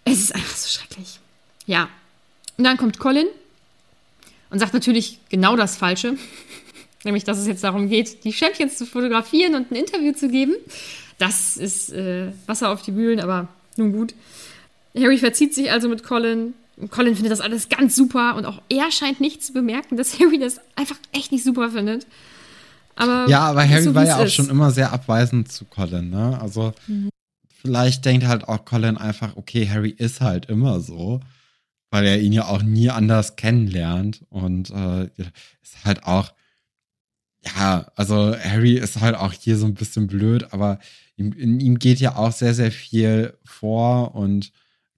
Es ist einfach so schrecklich. Ja. Und dann kommt Colin und sagt natürlich genau das Falsche. Nämlich, dass es jetzt darum geht, die Champions zu fotografieren und ein Interview zu geben. Das ist äh, Wasser auf die Mühlen, aber nun gut. Harry verzieht sich also mit Colin. Colin findet das alles ganz super und auch er scheint nicht zu bemerken, dass Harry das einfach echt nicht super findet. Aber ja, aber Harry so, war ja auch ist. schon immer sehr abweisend zu Colin, ne? Also mhm. vielleicht denkt halt auch Colin einfach, okay, Harry ist halt immer so, weil er ihn ja auch nie anders kennenlernt und äh, ist halt auch ja, also Harry ist halt auch hier so ein bisschen blöd, aber ihm, in ihm geht ja auch sehr, sehr viel vor und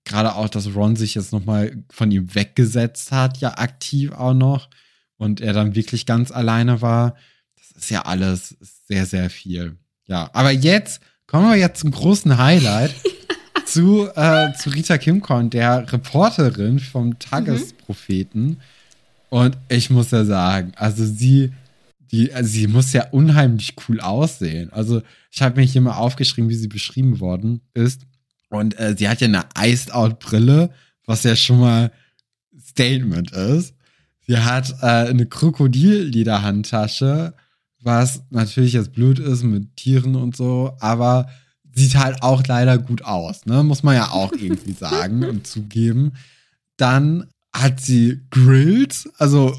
gerade auch, dass Ron sich jetzt nochmal von ihm weggesetzt hat, ja aktiv auch noch und er dann wirklich ganz alleine war, das ist ja alles sehr, sehr viel. Ja, aber jetzt kommen wir jetzt zum großen Highlight. zu, äh, zu Rita Kimkorn, der Reporterin vom Tagespropheten. Mhm. Und ich muss ja sagen, also sie die, also sie muss ja unheimlich cool aussehen. Also ich habe mir hier mal aufgeschrieben, wie sie beschrieben worden ist. Und äh, sie hat ja eine Iced-Out-Brille, was ja schon mal Statement ist. Sie hat äh, eine Krokodil-Lederhandtasche, was natürlich jetzt blöd ist mit Tieren und so, aber sieht halt auch leider gut aus, ne? Muss man ja auch irgendwie sagen und zugeben. Dann hat sie Grills, also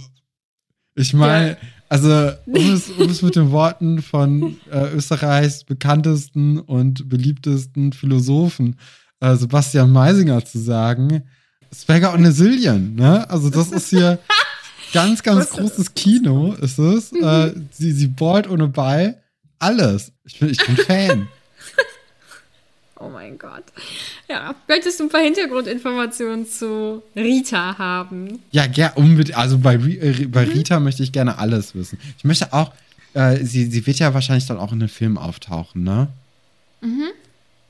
ich meine, ja. Also, um es, um es mit den Worten von äh, Österreichs bekanntesten und beliebtesten Philosophen äh, Sebastian Meisinger zu sagen, Swagger und Sillion, ne? Also, das ist hier ganz, ganz großes Kino, ist es. Mhm. Äh, sie, sie ballt ohne Ball. Alles. Ich bin, ich bin Fan. Oh mein Gott. Ja, möchtest du ein paar Hintergrundinformationen zu Rita haben? Ja, ja, unbedingt. Also bei, äh, bei mhm. Rita möchte ich gerne alles wissen. Ich möchte auch, äh, sie, sie wird ja wahrscheinlich dann auch in einem Film auftauchen, ne? Mhm.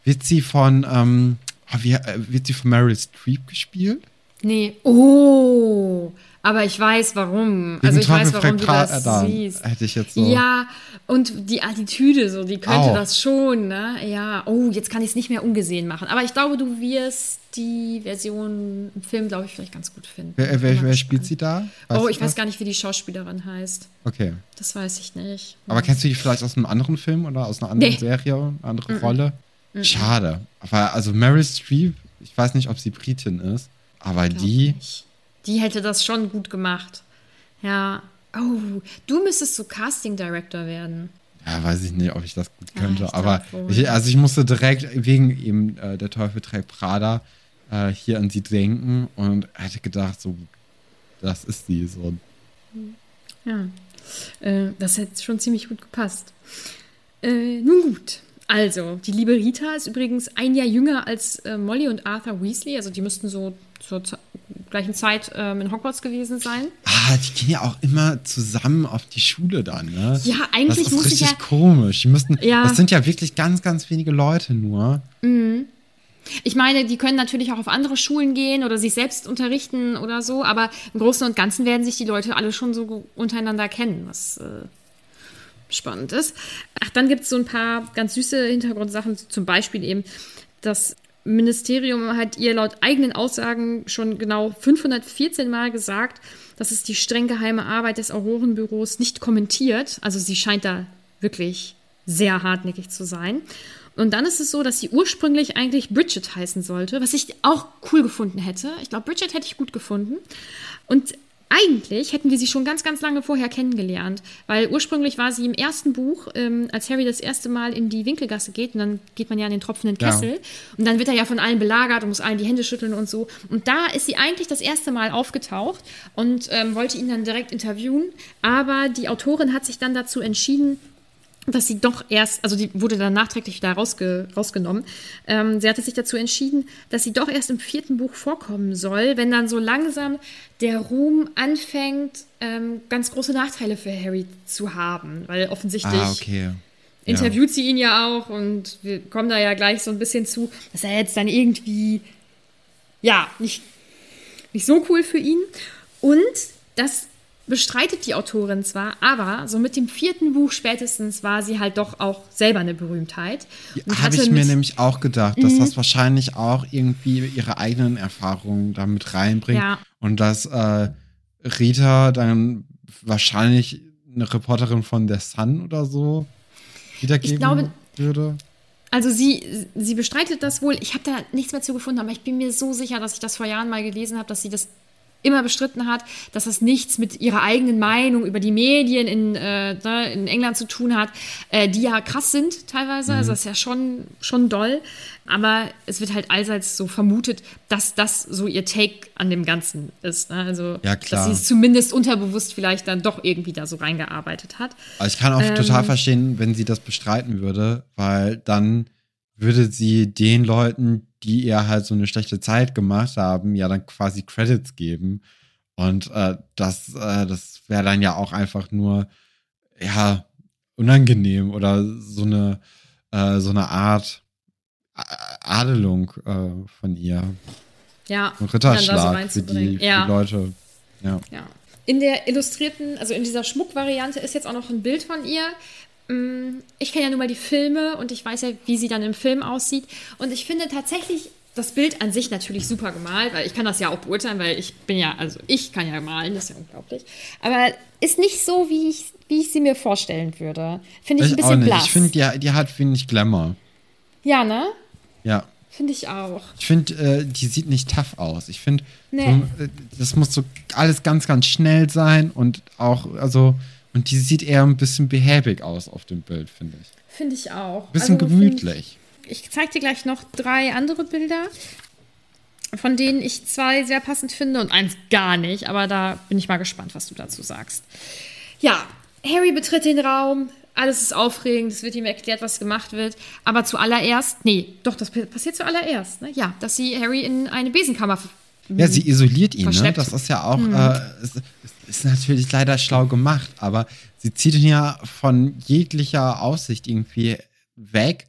Wird sie von, ähm, oh, wie, äh, wird sie von Meryl Streep gespielt? Nee. Oh, aber ich weiß warum. Also ich weiß, warum du das da, siehst. Hätte ich jetzt so. Ja, und die Attitüde, so, die könnte Auch. das schon, ne? Ja. Oh, jetzt kann ich es nicht mehr ungesehen machen. Aber ich glaube, du wirst die Version im Film, glaube ich, vielleicht ganz gut finden. Wer, wer, wer spielt sie da? Weißt oh, ich weiß gar nicht, wie die Schauspielerin heißt. Okay. Das weiß ich nicht. Aber kennst du die vielleicht aus einem anderen Film oder aus einer anderen nee. Serie, eine andere mm -mm. Rolle? Mm Schade. Aber also Meryl Streep, ich weiß nicht, ob sie Britin ist, aber die. Nicht die hätte das schon gut gemacht. Ja. Oh, du müsstest so Casting Director werden. Ja, weiß ich nicht, ob ich das gut könnte. Ja, aber ich, also ich musste direkt wegen eben äh, der Teufel trägt Prada äh, hier an sie denken und hätte gedacht, so, das ist sie so. Ja, äh, das hätte schon ziemlich gut gepasst. Äh, nun gut. Also, die liebe Rita ist übrigens ein Jahr jünger als äh, Molly und Arthur Weasley. Also, die müssten so zur gleichen Zeit ähm, in Hogwarts gewesen sein. Ah, die gehen ja auch immer zusammen auf die Schule dann, ne? Ja, eigentlich das ist muss richtig ich ja, komisch. Die müssten, ja. Das sind ja wirklich ganz, ganz wenige Leute nur. Mhm. Ich meine, die können natürlich auch auf andere Schulen gehen oder sich selbst unterrichten oder so, aber im Großen und Ganzen werden sich die Leute alle schon so untereinander kennen, was äh, spannend ist. Ach, dann gibt es so ein paar ganz süße Hintergrundsachen, zum Beispiel eben, dass Ministerium hat ihr laut eigenen Aussagen schon genau 514 Mal gesagt, dass es die streng geheime Arbeit des Aurorenbüros nicht kommentiert. Also sie scheint da wirklich sehr hartnäckig zu sein. Und dann ist es so, dass sie ursprünglich eigentlich Bridget heißen sollte, was ich auch cool gefunden hätte. Ich glaube, Bridget hätte ich gut gefunden. Und eigentlich hätten wir sie schon ganz, ganz lange vorher kennengelernt, weil ursprünglich war sie im ersten Buch, ähm, als Harry das erste Mal in die Winkelgasse geht, und dann geht man ja in den tropfenden Kessel, ja. und dann wird er ja von allen belagert und muss allen die Hände schütteln und so. Und da ist sie eigentlich das erste Mal aufgetaucht und ähm, wollte ihn dann direkt interviewen, aber die Autorin hat sich dann dazu entschieden, dass sie doch erst, also die wurde dann nachträglich wieder rausge, rausgenommen. Ähm, sie hatte sich dazu entschieden, dass sie doch erst im vierten Buch vorkommen soll, wenn dann so langsam der Ruhm anfängt, ähm, ganz große Nachteile für Harry zu haben, weil offensichtlich ah, okay. interviewt ja. sie ihn ja auch und wir kommen da ja gleich so ein bisschen zu, dass er jetzt dann irgendwie, ja, nicht, nicht so cool für ihn. Und Das bestreitet die Autorin zwar, aber so mit dem vierten Buch spätestens war sie halt doch auch selber eine Berühmtheit. Habe ich mir nämlich auch gedacht, dass mhm. das wahrscheinlich auch irgendwie ihre eigenen Erfahrungen damit reinbringt ja. und dass äh, Rita dann wahrscheinlich eine Reporterin von der Sun oder so wiedergeben ich glaube, würde. Also sie, sie bestreitet das wohl. Ich habe da nichts mehr zu gefunden, aber ich bin mir so sicher, dass ich das vor Jahren mal gelesen habe, dass sie das immer bestritten hat, dass das nichts mit ihrer eigenen Meinung über die Medien in, äh, ne, in England zu tun hat, äh, die ja krass sind teilweise. Also mhm. Also das ist ja schon, schon doll. Aber es wird halt allseits so vermutet, dass das so ihr Take an dem Ganzen ist. Ne? Also, ja, dass sie es zumindest unterbewusst vielleicht dann doch irgendwie da so reingearbeitet hat. Aber ich kann auch ähm, total verstehen, wenn sie das bestreiten würde, weil dann würde sie den Leuten, die ihr halt so eine schlechte Zeit gemacht haben, ja dann quasi Credits geben. Und äh, das, äh, das wäre dann ja auch einfach nur, ja, unangenehm oder so eine, äh, so eine Art Adelung äh, von ihr. Ja. Ein Ritterschlag so für, die, für ja. die Leute. Ja. ja. In der illustrierten, also in dieser Schmuckvariante ist jetzt auch noch ein Bild von ihr. Mm, ich kenne ja nun mal die Filme und ich weiß ja, wie sie dann im Film aussieht. Und ich finde tatsächlich das Bild an sich natürlich super gemalt, weil ich kann das ja auch beurteilen, weil ich bin ja, also ich kann ja malen, das ist ja unglaublich. Aber ist nicht so, wie ich, wie ich sie mir vorstellen würde. Finde ich, ich, ein bisschen blass. Ich finde, die, die hat wenig Glamour. Ja, ne? Ja. Finde ich auch. Ich finde, äh, die sieht nicht tough aus. Ich finde, nee. so, äh, das muss so alles ganz, ganz schnell sein und auch, also und die sieht eher ein bisschen behäbig aus auf dem Bild, finde ich. Finde ich auch. Ein bisschen also, gemütlich. Ich, ich zeige dir gleich noch drei andere Bilder, von denen ich zwei sehr passend finde und eins gar nicht. Aber da bin ich mal gespannt, was du dazu sagst. Ja, Harry betritt den Raum. Alles ist aufregend, es wird ihm erklärt, was gemacht wird. Aber zuallererst, nee, doch, das passiert zuallererst, ne? Ja, dass sie Harry in eine Besenkammer ja, sie isoliert ihn, ne? Das ist ja auch, mhm. äh, ist, ist, natürlich leider schlau gemacht, aber sie zieht ihn ja von jeglicher Aussicht irgendwie weg,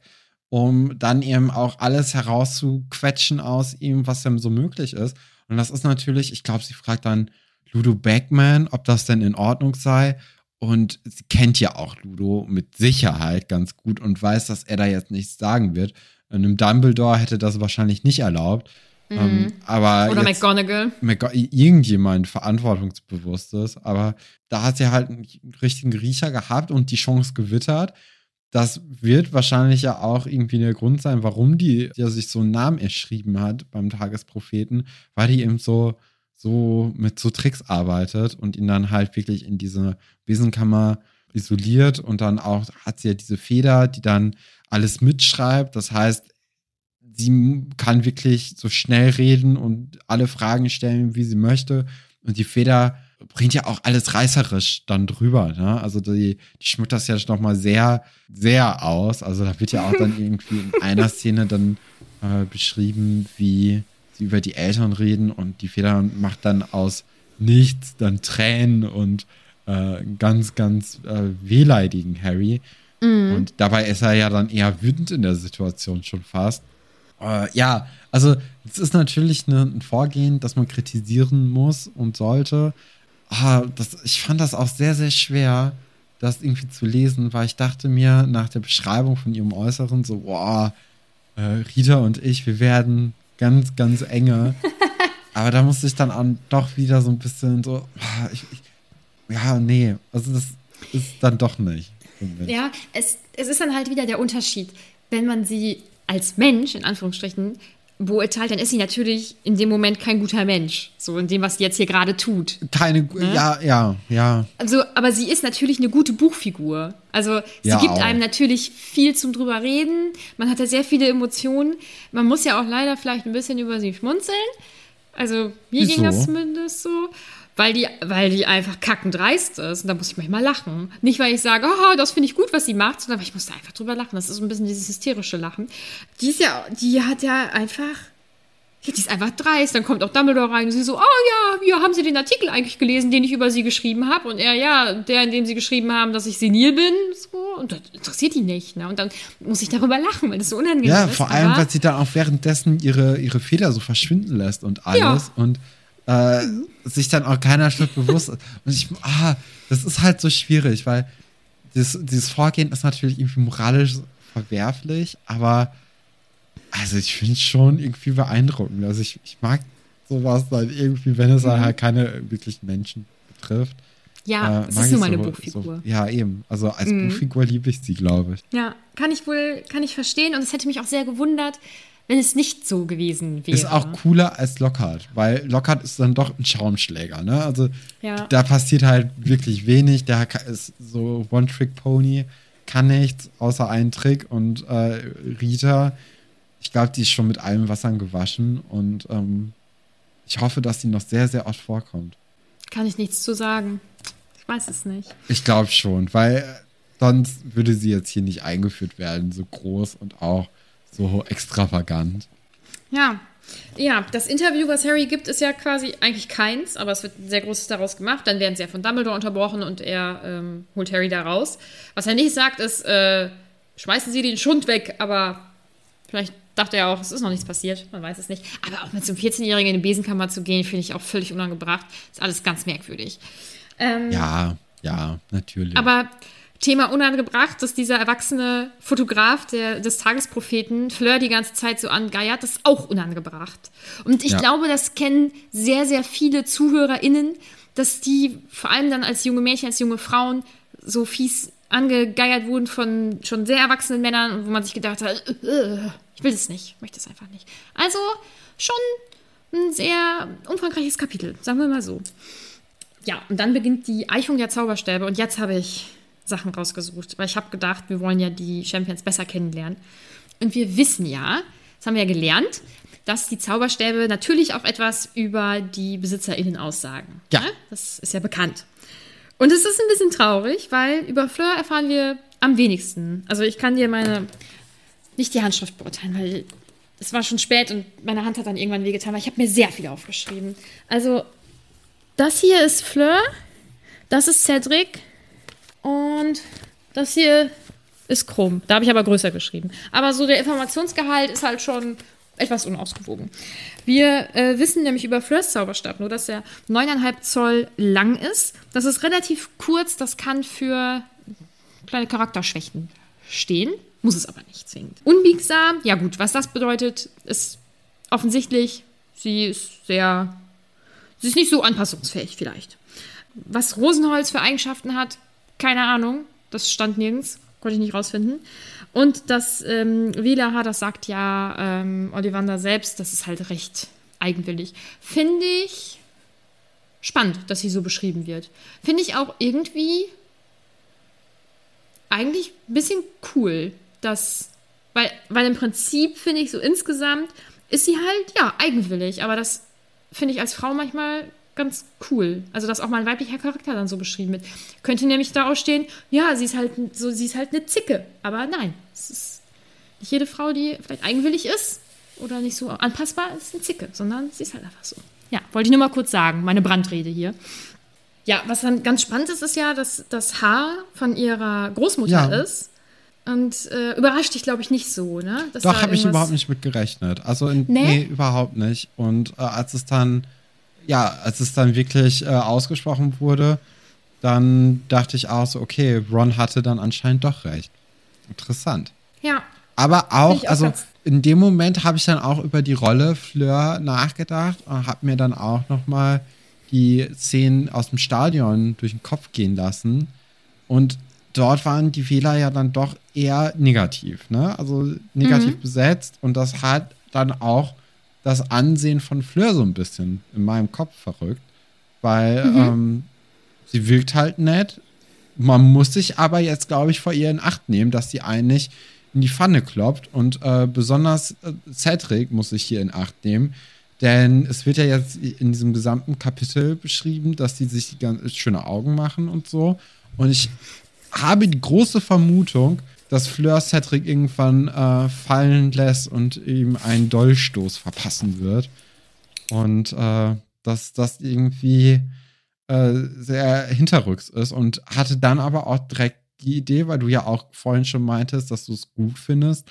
um dann eben auch alles herauszuquetschen aus ihm, was ihm so möglich ist. Und das ist natürlich, ich glaube, sie fragt dann Ludo Backman, ob das denn in Ordnung sei. Und sie kennt ja auch Ludo mit Sicherheit ganz gut und weiß, dass er da jetzt nichts sagen wird. Und einem Dumbledore hätte das wahrscheinlich nicht erlaubt. Mhm. Ähm, aber Oder McGonagall. irgendjemand verantwortungsbewusstes. Aber da hat sie halt einen richtigen Riecher gehabt und die Chance gewittert. Das wird wahrscheinlich ja auch irgendwie der Grund sein, warum die ja sich so einen Namen erschrieben hat beim Tagespropheten, weil die eben so, so mit so Tricks arbeitet und ihn dann halt wirklich in diese Besenkammer isoliert und dann auch hat sie ja diese Feder, die dann alles mitschreibt. Das heißt, sie kann wirklich so schnell reden und alle Fragen stellen, wie sie möchte. Und die Feder bringt ja auch alles reißerisch dann drüber. Ne? Also die, die schmückt das ja nochmal sehr, sehr aus. Also da wird ja auch dann irgendwie in einer Szene dann äh, beschrieben, wie sie über die Eltern reden und die Feder macht dann aus nichts dann Tränen und äh, ganz, ganz äh, wehleidigen Harry. Mhm. Und dabei ist er ja dann eher wütend in der Situation schon fast. Äh, ja, also es ist natürlich ne, ein Vorgehen, das man kritisieren muss und sollte. Ah, das, ich fand das auch sehr, sehr schwer, das irgendwie zu lesen, weil ich dachte mir nach der Beschreibung von ihrem Äußeren so, boah, äh, Rita und ich, wir werden ganz, ganz enge. Aber da musste ich dann auch doch wieder so ein bisschen so, ah, ich, ich, ja, nee, also das ist dann doch nicht. Ja, es, es ist dann halt wieder der Unterschied, wenn man sie als Mensch, in Anführungsstrichen, beurteilt, dann ist sie natürlich in dem Moment kein guter Mensch. So in dem, was sie jetzt hier gerade tut. Keine, ne? ja, ja, ja. Also, aber sie ist natürlich eine gute Buchfigur. Also, sie ja, gibt auch. einem natürlich viel zum drüber reden. Man hat ja sehr viele Emotionen. Man muss ja auch leider vielleicht ein bisschen über sie schmunzeln. Also, mir Wieso? ging das zumindest so weil die, weil die einfach kackendreist ist. Und da muss ich manchmal lachen. Nicht, weil ich sage, oh, das finde ich gut, was sie macht, sondern weil ich muss da einfach drüber lachen. Das ist so ein bisschen dieses hysterische Lachen. Die ist ja, die hat ja einfach, ja, die ist einfach dreist. Dann kommt auch Dumbledore rein und sie so, oh ja, wie haben Sie den Artikel eigentlich gelesen, den ich über sie geschrieben habe? Und er, ja, der, in dem sie geschrieben haben, dass ich senil bin. So. Und das interessiert die nicht. Ne? Und dann muss ich darüber lachen, weil das so unangenehm ja, ist. Ja, vor allem, weil sie dann auch währenddessen ihre, ihre Feder so verschwinden lässt und alles. Ja. Und äh, sich dann auch keiner Schritt bewusst ist. Und ich, ah, das ist halt so schwierig, weil dieses, dieses Vorgehen ist natürlich irgendwie moralisch verwerflich, aber also ich finde es schon irgendwie beeindruckend. Also ich, ich mag sowas dann irgendwie, wenn es mhm. halt keine wirklichen Menschen betrifft. Ja, äh, es ist nur meine so, Buchfigur. So, ja, eben. Also als mhm. Buchfigur liebe ich sie, glaube ich. Ja, kann ich wohl, kann ich verstehen. Und es hätte mich auch sehr gewundert, wenn es nicht so gewesen wäre. Ist auch cooler als Lockhart, weil Lockhart ist dann doch ein Schaumschläger, ne? Also ja. da passiert halt wirklich wenig. Der ist so One-Trick-Pony, kann nichts außer einen Trick. Und äh, Rita, ich glaube, die ist schon mit allen Wassern gewaschen und ähm, ich hoffe, dass sie noch sehr, sehr oft vorkommt. Kann ich nichts zu sagen. Ich weiß es nicht. Ich glaube schon, weil sonst würde sie jetzt hier nicht eingeführt werden, so groß und auch so extravagant. Ja. Ja, das Interview, was Harry gibt, ist ja quasi eigentlich keins, aber es wird ein sehr großes daraus gemacht. Dann werden sie ja von Dumbledore unterbrochen und er ähm, holt Harry da raus. Was er nicht sagt, ist, äh, schmeißen Sie den Schund weg, aber vielleicht dachte er auch, es ist noch nichts passiert, man weiß es nicht. Aber auch mit so einem 14-Jährigen in die Besenkammer zu gehen, finde ich auch völlig unangebracht. Ist alles ganz merkwürdig. Ähm, ja, ja, natürlich. Aber Thema unangebracht, dass dieser erwachsene Fotograf der, des Tagespropheten Fleur die ganze Zeit so angeiert, das ist auch unangebracht. Und ich ja. glaube, das kennen sehr, sehr viele ZuhörerInnen, dass die vor allem dann als junge Mädchen, als junge Frauen so fies angegeiert wurden von schon sehr erwachsenen Männern, wo man sich gedacht hat, äh, äh, ich will das nicht, ich möchte es einfach nicht. Also schon ein sehr umfangreiches Kapitel, sagen wir mal so. Ja, und dann beginnt die Eichung der Zauberstäbe und jetzt habe ich Sachen rausgesucht, weil ich habe gedacht, wir wollen ja die Champions besser kennenlernen. Und wir wissen ja, das haben wir ja gelernt, dass die Zauberstäbe natürlich auch etwas über die BesitzerInnen aussagen. Ja. Ne? Das ist ja bekannt. Und es ist ein bisschen traurig, weil über Fleur erfahren wir am wenigsten. Also ich kann dir meine, nicht die Handschrift beurteilen, weil es war schon spät und meine Hand hat dann irgendwann wehgetan, weil ich habe mir sehr viel aufgeschrieben. Also das hier ist Fleur, das ist Cedric, und das hier ist Chrom. Da habe ich aber größer geschrieben. Aber so der Informationsgehalt ist halt schon etwas unausgewogen. Wir äh, wissen nämlich über Fleurs Zauberstab nur, dass er 9,5 Zoll lang ist. Das ist relativ kurz. Das kann für kleine Charakterschwächen stehen. Muss es aber nicht zwingend. Unbiegsam, ja gut, was das bedeutet, ist offensichtlich, sie ist sehr, sie ist nicht so anpassungsfähig vielleicht. Was Rosenholz für Eigenschaften hat, keine Ahnung. Das stand nirgends. Konnte ich nicht rausfinden. Und das ähm, Wielaha, das sagt ja ähm, Ollivander selbst, das ist halt recht eigenwillig. Finde ich spannend, dass sie so beschrieben wird. Finde ich auch irgendwie eigentlich ein bisschen cool, dass, weil, weil im Prinzip finde ich so insgesamt ist sie halt, ja, eigenwillig, aber das finde ich als Frau manchmal ganz cool. Also, dass auch mal ein weiblicher Charakter dann so beschrieben wird. Könnte nämlich daraus stehen, ja, sie ist halt so, sie ist halt eine Zicke. Aber nein, es ist nicht jede Frau, die vielleicht eigenwillig ist oder nicht so anpassbar, ist eine Zicke, sondern sie ist halt einfach so. Ja, wollte ich nur mal kurz sagen, meine Brandrede hier. Ja, was dann ganz spannend ist, ist ja, dass das Haar von ihrer Großmutter ja. ist. Und äh, überrascht dich, glaube ich, nicht so, ne? Dass Doch, habe ich überhaupt nicht mit gerechnet. Also, in, nee? nee? überhaupt nicht. Und äh, als es dann ja, als es dann wirklich äh, ausgesprochen wurde, dann dachte ich auch so, okay, Ron hatte dann anscheinend doch recht. Interessant. Ja. Aber auch, auch also in dem Moment habe ich dann auch über die Rolle Fleur nachgedacht und habe mir dann auch nochmal die Szenen aus dem Stadion durch den Kopf gehen lassen. Und dort waren die Fehler ja dann doch eher negativ, ne? Also negativ mhm. besetzt. Und das hat dann auch das Ansehen von Fleur so ein bisschen in meinem Kopf verrückt, weil mhm. ähm, sie wirkt halt nett. Man muss sich aber jetzt, glaube ich, vor ihr in Acht nehmen, dass sie eigentlich in die Pfanne kloppt und äh, besonders äh, Cedric muss sich hier in Acht nehmen, denn es wird ja jetzt in diesem gesamten Kapitel beschrieben, dass sie sich ganz schöne Augen machen und so. Und ich habe die große Vermutung, dass Fleur Cedric irgendwann äh, fallen lässt und ihm einen Dolchstoß verpassen wird. Und äh, dass das irgendwie äh, sehr hinterrücks ist und hatte dann aber auch direkt die Idee, weil du ja auch vorhin schon meintest, dass du es gut findest,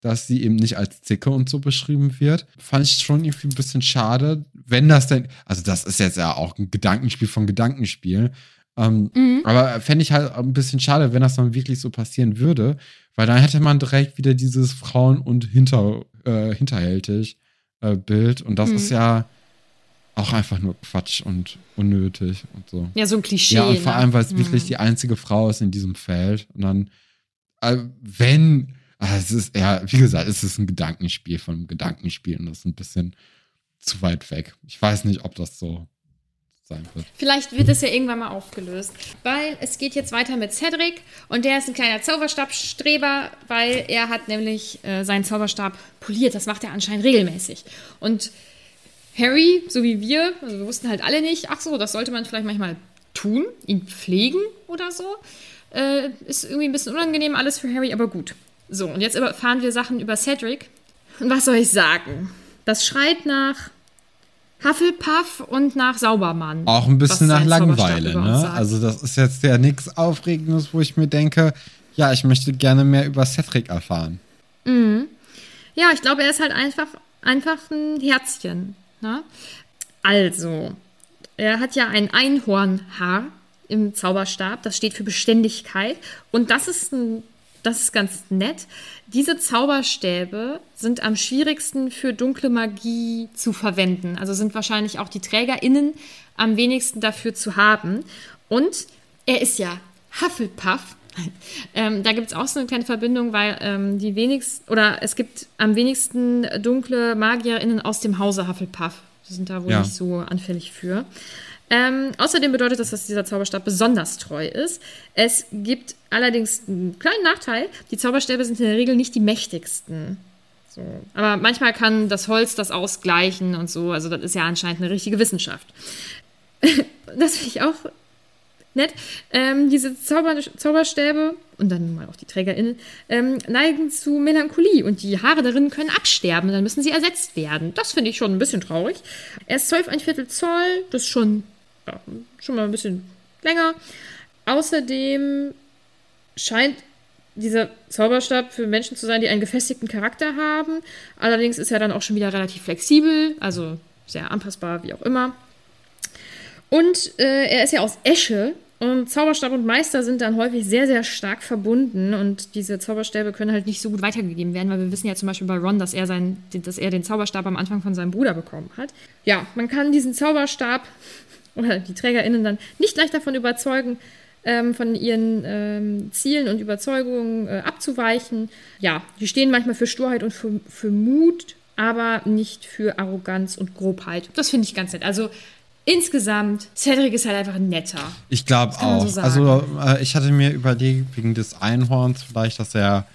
dass sie eben nicht als Zicke und so beschrieben wird. Fand ich schon irgendwie ein bisschen schade, wenn das denn, also das ist jetzt ja auch ein Gedankenspiel von Gedankenspiel. Ähm, mhm. Aber fände ich halt ein bisschen schade, wenn das dann wirklich so passieren würde, weil dann hätte man direkt wieder dieses Frauen- und hinter, äh, hinterhältig äh, Bild. Und das mhm. ist ja auch einfach nur Quatsch und unnötig und so. Ja, so ein Klischee. Ja, und vor ne? allem, weil es mhm. wirklich die einzige Frau ist in diesem Feld. Und dann, äh, wenn, äh, es ist, ja, wie gesagt, es ist ein Gedankenspiel von einem Gedankenspiel und das ist ein bisschen zu weit weg. Ich weiß nicht, ob das so sein wird. Vielleicht wird es ja irgendwann mal aufgelöst. Weil es geht jetzt weiter mit Cedric und der ist ein kleiner Zauberstabstreber, weil er hat nämlich äh, seinen Zauberstab poliert. Das macht er anscheinend regelmäßig. Und Harry, so wie wir, also wir wussten halt alle nicht, ach so, das sollte man vielleicht manchmal tun, ihn pflegen oder so. Äh, ist irgendwie ein bisschen unangenehm alles für Harry, aber gut. So, und jetzt erfahren wir Sachen über Cedric. Und was soll ich sagen? Das schreit nach Hufflepuff und nach Saubermann. Auch ein bisschen nach Langeweile, ne? Also das ist jetzt ja nichts Aufregendes, wo ich mir denke, ja, ich möchte gerne mehr über Cedric erfahren. Mhm. Ja, ich glaube, er ist halt einfach, einfach ein Herzchen. Ne? Also, er hat ja ein Einhornhaar im Zauberstab. Das steht für Beständigkeit. Und das ist ein das ist ganz nett. Diese Zauberstäbe sind am schwierigsten für dunkle Magie zu verwenden. Also sind wahrscheinlich auch die TrägerInnen am wenigsten dafür zu haben. Und er ist ja Hufflepuff. ähm, da gibt es auch so eine kleine Verbindung, weil ähm, die wenigsten, oder es gibt am wenigsten dunkle MagierInnen aus dem Hause Hufflepuff. Die sind da wohl ja. nicht so anfällig für. Ähm, außerdem bedeutet das, dass dieser Zauberstab besonders treu ist. Es gibt allerdings einen kleinen Nachteil. Die Zauberstäbe sind in der Regel nicht die mächtigsten. So. Aber manchmal kann das Holz das ausgleichen und so. Also das ist ja anscheinend eine richtige Wissenschaft. das finde ich auch nett. Ähm, diese Zauber Zauberstäbe und dann mal auch die TrägerInnen ähm, neigen zu Melancholie und die Haare darin können absterben. Dann müssen sie ersetzt werden. Das finde ich schon ein bisschen traurig. Er ist 12 ein Viertel Zoll. Das ist schon ja, schon mal ein bisschen länger. Außerdem scheint dieser Zauberstab für Menschen zu sein, die einen gefestigten Charakter haben. Allerdings ist er dann auch schon wieder relativ flexibel, also sehr anpassbar, wie auch immer. Und äh, er ist ja aus Esche. Und Zauberstab und Meister sind dann häufig sehr, sehr stark verbunden. Und diese Zauberstäbe können halt nicht so gut weitergegeben werden, weil wir wissen ja zum Beispiel bei Ron, dass er, sein, dass er den Zauberstab am Anfang von seinem Bruder bekommen hat. Ja, man kann diesen Zauberstab oder die TrägerInnen dann nicht leicht davon überzeugen, ähm, von ihren ähm, Zielen und Überzeugungen äh, abzuweichen. Ja, die stehen manchmal für Sturheit und für, für Mut, aber nicht für Arroganz und Grobheit. Das finde ich ganz nett. Also insgesamt, Cedric ist halt einfach netter. Ich glaube auch. So also äh, ich hatte mir überlegt, wegen des Einhorns vielleicht, dass er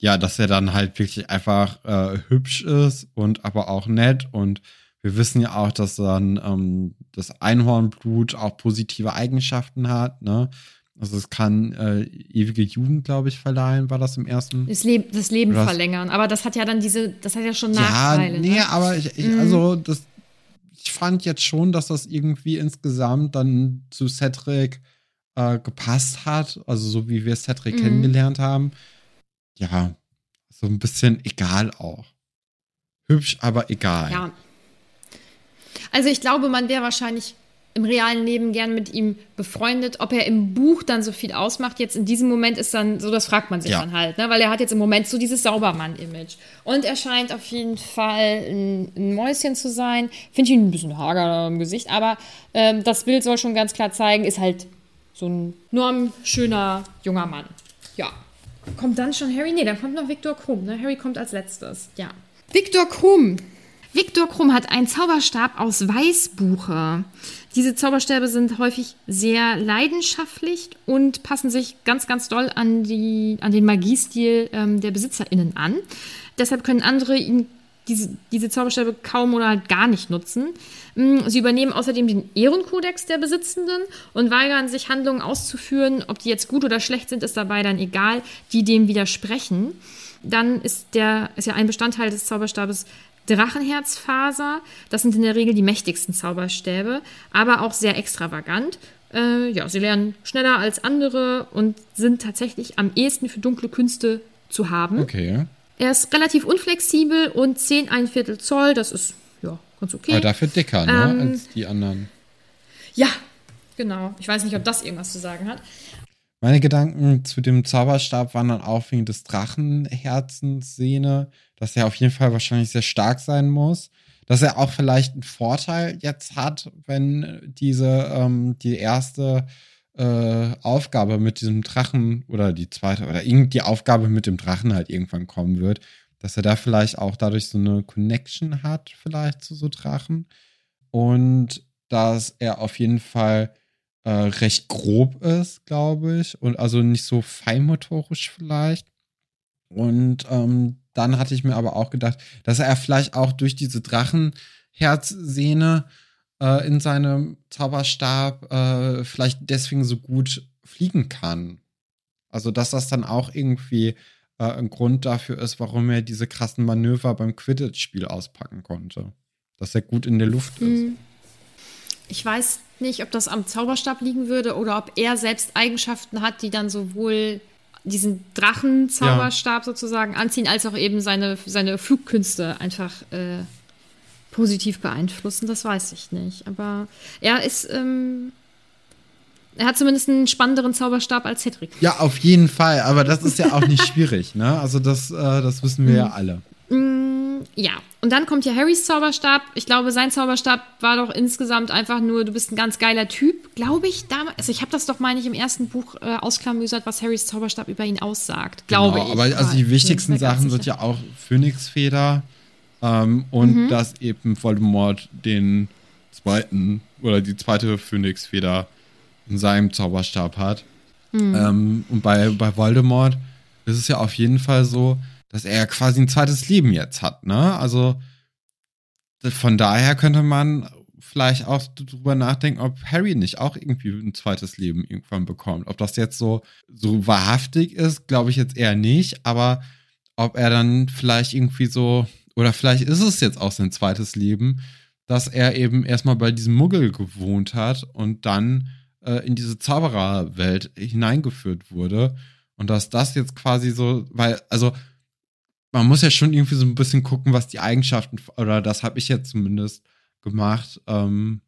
ja, dass er dann halt wirklich einfach äh, hübsch ist und aber auch nett und wir wissen ja auch, dass dann ähm, das Einhornblut auch positive Eigenschaften hat. Ne? Also es kann äh, ewige Jugend, glaube ich, verleihen, war das im ersten. Das, Leb das Leben das, verlängern. Aber das hat ja dann diese, das hat ja schon Nachteile. Ja, nee, ne? aber ich, ich mhm. also das, ich fand jetzt schon, dass das irgendwie insgesamt dann zu Cedric äh, gepasst hat. Also so wie wir Cedric mhm. kennengelernt haben. Ja, so ein bisschen egal auch. Hübsch, aber egal. Ja, also ich glaube, man wäre wahrscheinlich im realen Leben gern mit ihm befreundet. Ob er im Buch dann so viel ausmacht, jetzt in diesem Moment ist dann so, das fragt man sich ja. dann halt, ne? weil er hat jetzt im Moment so dieses Saubermann-Image. Und er scheint auf jeden Fall ein, ein Mäuschen zu sein. Finde ich ihn ein bisschen hager im Gesicht, aber ähm, das Bild soll schon ganz klar zeigen, ist halt so ein nur schöner junger Mann. Ja. Kommt dann schon Harry? Nee, dann kommt noch Viktor Krumm. Ne? Harry kommt als letztes. Ja. Viktor Krumm Viktor Krumm hat einen Zauberstab aus Weißbuche. Diese Zauberstäbe sind häufig sehr leidenschaftlich und passen sich ganz, ganz doll an, die, an den Magiestil ähm, der BesitzerInnen an. Deshalb können andere ihn, diese, diese Zauberstäbe kaum oder halt gar nicht nutzen. Mm, sie übernehmen außerdem den Ehrenkodex der Besitzenden und weigern sich, Handlungen auszuführen. Ob die jetzt gut oder schlecht sind, ist dabei dann egal, die dem widersprechen. Dann ist, der, ist ja ein Bestandteil des Zauberstabes Drachenherzfaser. Das sind in der Regel die mächtigsten Zauberstäbe, aber auch sehr extravagant. Äh, ja, sie lernen schneller als andere und sind tatsächlich am ehesten für dunkle Künste zu haben. Okay. Er ist relativ unflexibel und 10 ein Viertel Zoll, das ist ja ganz okay. Aber dafür dicker, ne, Ähm, als die anderen. Ja, genau. Ich weiß nicht, ob das irgendwas zu sagen hat. Meine Gedanken zu dem Zauberstab waren dann auch wegen des Drachenherzensszene, dass er auf jeden Fall wahrscheinlich sehr stark sein muss. Dass er auch vielleicht einen Vorteil jetzt hat, wenn diese, ähm, die erste äh, Aufgabe mit diesem Drachen oder die zweite oder irgendwie Aufgabe mit dem Drachen halt irgendwann kommen wird, dass er da vielleicht auch dadurch so eine Connection hat, vielleicht zu so Drachen. Und dass er auf jeden Fall äh, recht grob ist, glaube ich. Und also nicht so feinmotorisch vielleicht. Und ähm, dann hatte ich mir aber auch gedacht, dass er vielleicht auch durch diese Drachenherzsehne äh, in seinem Zauberstab äh, vielleicht deswegen so gut fliegen kann. Also, dass das dann auch irgendwie äh, ein Grund dafür ist, warum er diese krassen Manöver beim Quidditch-Spiel auspacken konnte. Dass er gut in der Luft ist. Mhm. Ich weiß nicht, ob das am Zauberstab liegen würde oder ob er selbst Eigenschaften hat, die dann sowohl diesen Drachenzauberstab sozusagen anziehen, als auch eben seine, seine Flugkünste einfach äh, positiv beeinflussen. Das weiß ich nicht. Aber er ist, ähm, er hat zumindest einen spannenderen Zauberstab als Cedric. Ja, auf jeden Fall. Aber das ist ja auch nicht schwierig, ne? Also, das, äh, das wissen wir ja alle. Ja, und dann kommt ja Harrys Zauberstab. Ich glaube, sein Zauberstab war doch insgesamt einfach nur, du bist ein ganz geiler Typ, glaube ich. Damals, also ich habe das doch, meine ich, im ersten Buch äh, ausklamüsert, was Harrys Zauberstab über ihn aussagt, glaube genau, ich. Aber also die wichtigsten Sachen sind ja auch Phönixfeder ähm, und Mhm. dass eben Voldemort den zweiten oder die zweite Phönixfeder in seinem Zauberstab hat. Mhm. Ähm, und bei, bei Voldemort ist es ja auf jeden Fall so, dass er quasi ein zweites Leben jetzt hat, ne? Also von daher könnte man vielleicht auch drüber nachdenken, ob Harry nicht auch irgendwie ein zweites Leben irgendwann bekommt. Ob das jetzt so, so wahrhaftig ist, glaube ich jetzt eher nicht, aber ob er dann vielleicht irgendwie so, oder vielleicht ist es jetzt auch sein zweites Leben, dass er eben erstmal bei diesem Muggel gewohnt hat und dann äh, in diese Zaubererwelt hineingeführt wurde. Und dass das jetzt quasi so, weil, also man muss ja schon irgendwie so ein bisschen gucken, was die Eigenschaften, oder das habe ich jetzt zumindest gemacht, ähm,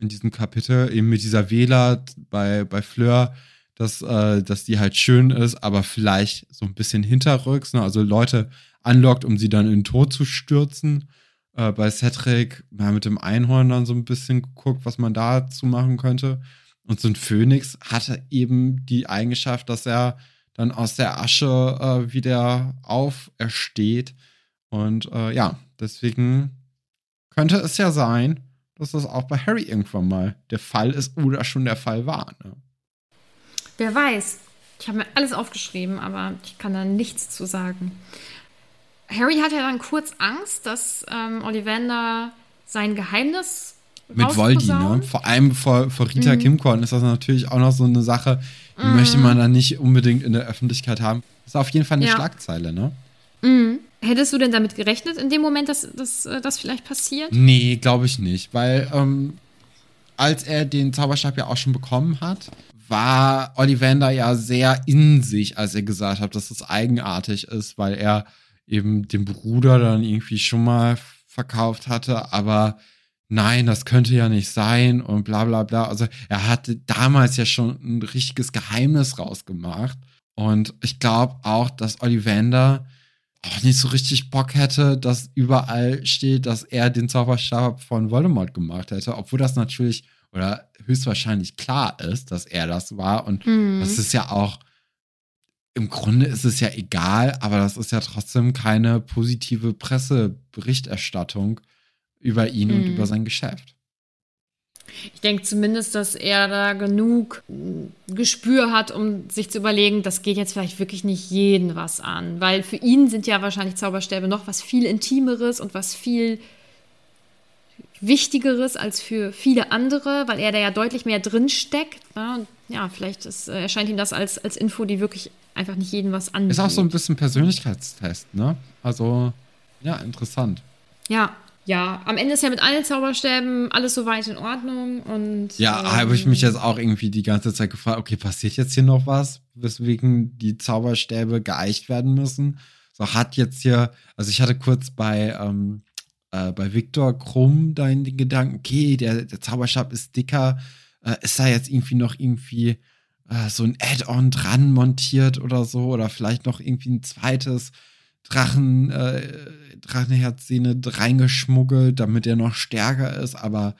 in diesem Kapitel, eben mit dieser Wähler bei, bei Fleur, dass, äh, dass die halt schön ist, aber vielleicht so ein bisschen hinterrücks, ne? also Leute anlockt, um sie dann in den Tod zu stürzen. Äh, bei Cedric, ja, mit dem Einhorn dann so ein bisschen geguckt, was man dazu machen könnte. Und so ein Phönix hatte eben die Eigenschaft, dass er dann aus der Asche äh, wieder aufersteht. Und äh, ja, deswegen könnte es ja sein, dass das auch bei Harry irgendwann mal der Fall ist oder schon der Fall war. Ne? Wer weiß. Ich habe mir alles aufgeschrieben, aber ich kann da nichts zu sagen. Harry hat ja dann kurz Angst, dass ähm, Ollivander sein Geheimnis Mit Voldy, ne? Vor allem vor, vor Rita Mhm. Kimkorn ist das natürlich auch noch so eine Sache, die möchte man dann nicht unbedingt in der Öffentlichkeit haben. Ist auf jeden Fall eine Ja. Schlagzeile, ne? Mhm. Hättest du denn damit gerechnet, in dem Moment, dass, dass äh, das vielleicht passiert? Nee, glaube ich nicht, weil ähm, als er den Zauberstab ja auch schon bekommen hat, war Ollivander ja sehr in sich, als er gesagt hat, dass es eigenartig ist, weil er eben den Bruder dann irgendwie schon mal verkauft hatte, aber nein, das könnte ja nicht sein und bla bla bla. Also er hatte damals ja schon ein richtiges Geheimnis rausgemacht. Und ich glaube auch, dass Ollivander auch nicht so richtig Bock hätte, dass überall steht, dass er den Zauberstab von Voldemort gemacht hätte, obwohl das natürlich oder höchstwahrscheinlich klar ist, dass er das war. Und Mhm. das ist ja auch, im Grunde ist es ja egal, aber das ist ja trotzdem keine positive Presseberichterstattung über ihn und Mhm. über sein Geschäft. Ich denke zumindest, dass er da genug mm, Gespür hat, um sich zu überlegen, das geht jetzt vielleicht wirklich nicht jeden was an. Weil für ihn sind ja wahrscheinlich Zauberstäbe noch was viel Intimeres und was viel Wichtigeres als für viele andere, weil er da ja deutlich mehr drin steckt. Ja, und ja vielleicht ist, äh, erscheint ihm das als, als Info, die wirklich einfach nicht jeden was angeht. Ist auch so ein bisschen Persönlichkeitstest, ne? Also, ja, interessant. Ja, ja. Am Ende ist ja mit allen Zauberstäben alles soweit in Ordnung und. Ja, ähm, habe ich mich jetzt auch irgendwie die ganze Zeit gefragt, okay, passiert jetzt hier noch was, weswegen die Zauberstäbe geeicht werden müssen? So hat jetzt hier, also ich hatte kurz bei, ähm, äh, bei Viktor Krumm deinen Gedanken, okay, der, der Zauberstab ist dicker, äh, ist da jetzt irgendwie noch irgendwie äh, so ein Add-on dran montiert oder so oder vielleicht noch irgendwie ein zweites Drachen, äh, Drachenherzszene reingeschmuggelt, damit er noch stärker ist, aber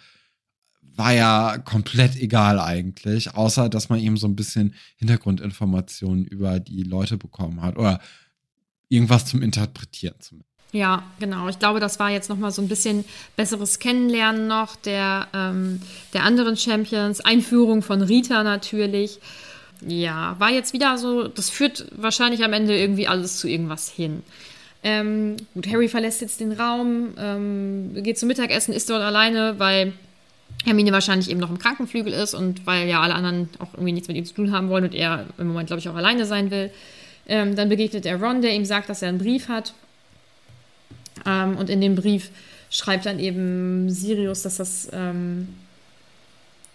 war ja komplett egal eigentlich, außer dass man eben so ein bisschen Hintergrundinformationen über die Leute bekommen hat oder irgendwas zum Interpretieren zumindest. Ja, genau. Ich glaube, das war jetzt noch mal so ein bisschen besseres Kennenlernen noch der, ähm, der anderen Champions. Einführung von Rita natürlich. Ja, war jetzt wieder so, das führt wahrscheinlich am Ende irgendwie alles zu irgendwas hin. Ähm, gut, Harry verlässt jetzt den Raum, ähm, geht zum Mittagessen, ist dort alleine, weil Hermine wahrscheinlich eben noch im Krankenflügel ist und weil ja alle anderen auch irgendwie nichts mit ihm zu tun haben wollen und er im Moment, glaube ich, auch alleine sein will. Ähm, dann begegnet er Ron, der ihm sagt, dass er einen Brief hat. Ähm, und in dem Brief schreibt dann eben Sirius, dass das, ähm,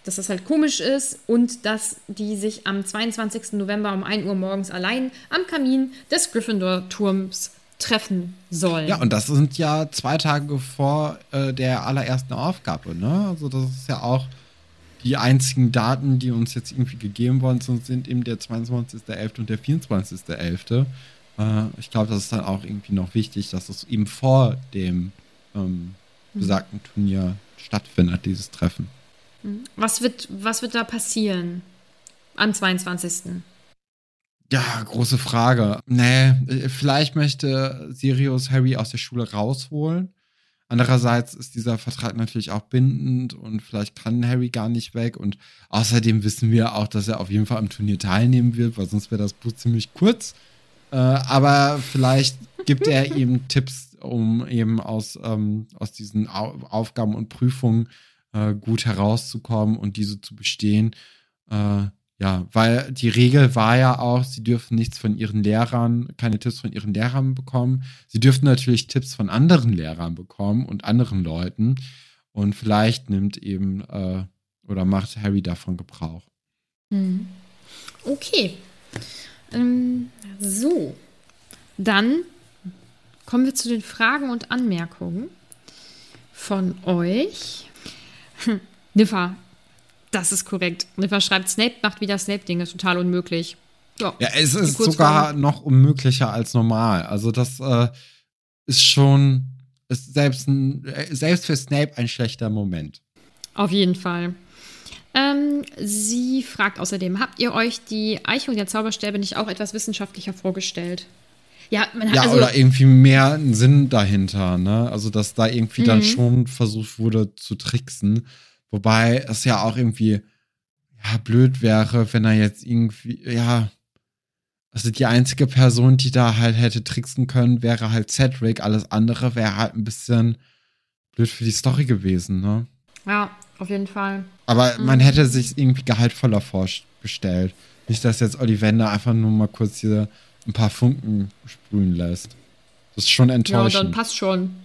dass das halt komisch ist und dass die sich am 22. November um 1 Uhr morgens allein am Kamin des Gryffindor-Turms treffen sollen. Ja, und das sind ja zwei Tage vor äh, der allerersten Aufgabe, ne? Also das ist ja auch die einzigen Daten, die uns jetzt irgendwie gegeben worden sind, sind eben der 22.11. und der 24.11. Äh, ich glaube, das ist dann auch irgendwie noch wichtig, dass es eben vor dem ähm, besagten Turnier stattfindet, dieses Treffen. Was wird, was wird da passieren am 22.? Ja, große Frage. Nee, vielleicht möchte Sirius Harry aus der Schule rausholen. Andererseits ist dieser Vertrag natürlich auch bindend und vielleicht kann Harry gar nicht weg. Und außerdem wissen wir auch, dass er auf jeden Fall am Turnier teilnehmen wird, weil sonst wäre das Buch ziemlich kurz. Äh, aber vielleicht gibt er ihm Tipps, um eben aus, ähm, aus diesen Au Aufgaben und Prüfungen äh, gut herauszukommen und diese zu bestehen. Äh, ja, weil die Regel war ja auch, sie dürfen nichts von ihren Lehrern, keine Tipps von ihren Lehrern bekommen. Sie dürften natürlich Tipps von anderen Lehrern bekommen und anderen Leuten. Und vielleicht nimmt eben äh, oder macht Harry davon Gebrauch. Hm. Okay. Ähm, so. Dann kommen wir zu den Fragen und Anmerkungen von euch. Hm, Niffa, das ist korrekt. Niffa schreibt, Snape macht wieder Snape-Dinge, total unmöglich. Ja, ja es ist sogar noch unmöglicher als normal. Also das äh, ist schon, ist selbst, ein, äh, selbst für Snape ein schlechter Moment. Auf jeden Fall. Ähm, sie fragt außerdem, habt ihr euch die Eichung der Zauberstäbe nicht auch etwas wissenschaftlicher vorgestellt? Ja, man hat ja also oder irgendwie mehr einen Sinn dahinter, ne? Also, dass da irgendwie mhm. dann schon versucht wurde zu tricksen. Wobei es ja auch irgendwie ja, blöd wäre, wenn er jetzt irgendwie, ja, also die einzige Person, die da halt hätte tricksen können, wäre halt Cedric. Alles andere wäre halt ein bisschen blöd für die Story gewesen, ne? Ja, auf jeden Fall. Aber mhm. man hätte sich irgendwie gehaltvoller vorgestellt. Nicht, dass jetzt Ollivander einfach nur mal kurz hier ein paar Funken sprühen lässt. Das ist schon enttäuschend. Ja, dann passt schon.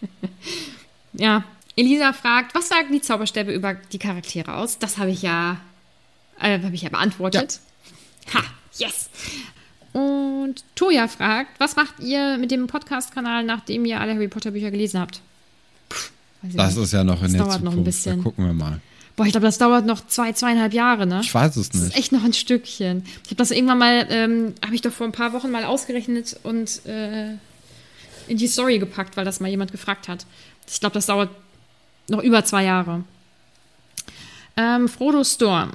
ja, Elisa fragt, was sagen die Zauberstäbe über die Charaktere aus? Das habe ich ja, äh, habe ich ja beantwortet. Ja. Ha, yes. Und Toja fragt, was macht ihr mit dem Podcast-Kanal, nachdem ihr alle Harry Potter Bücher gelesen habt? Puh, das nicht. ist ja noch in das der dauert Zukunft. noch ein bisschen. Da gucken wir mal. Boah, ich glaube, das dauert noch zwei, zweieinhalb Jahre, ne? Ich weiß es nicht. Das ist echt noch ein Stückchen. Ich habe das irgendwann mal, ähm, habe ich doch vor ein paar Wochen mal ausgerechnet und äh, in die Story gepackt, weil das mal jemand gefragt hat. Ich glaube, das dauert noch über zwei Jahre. Ähm, Frodo Storm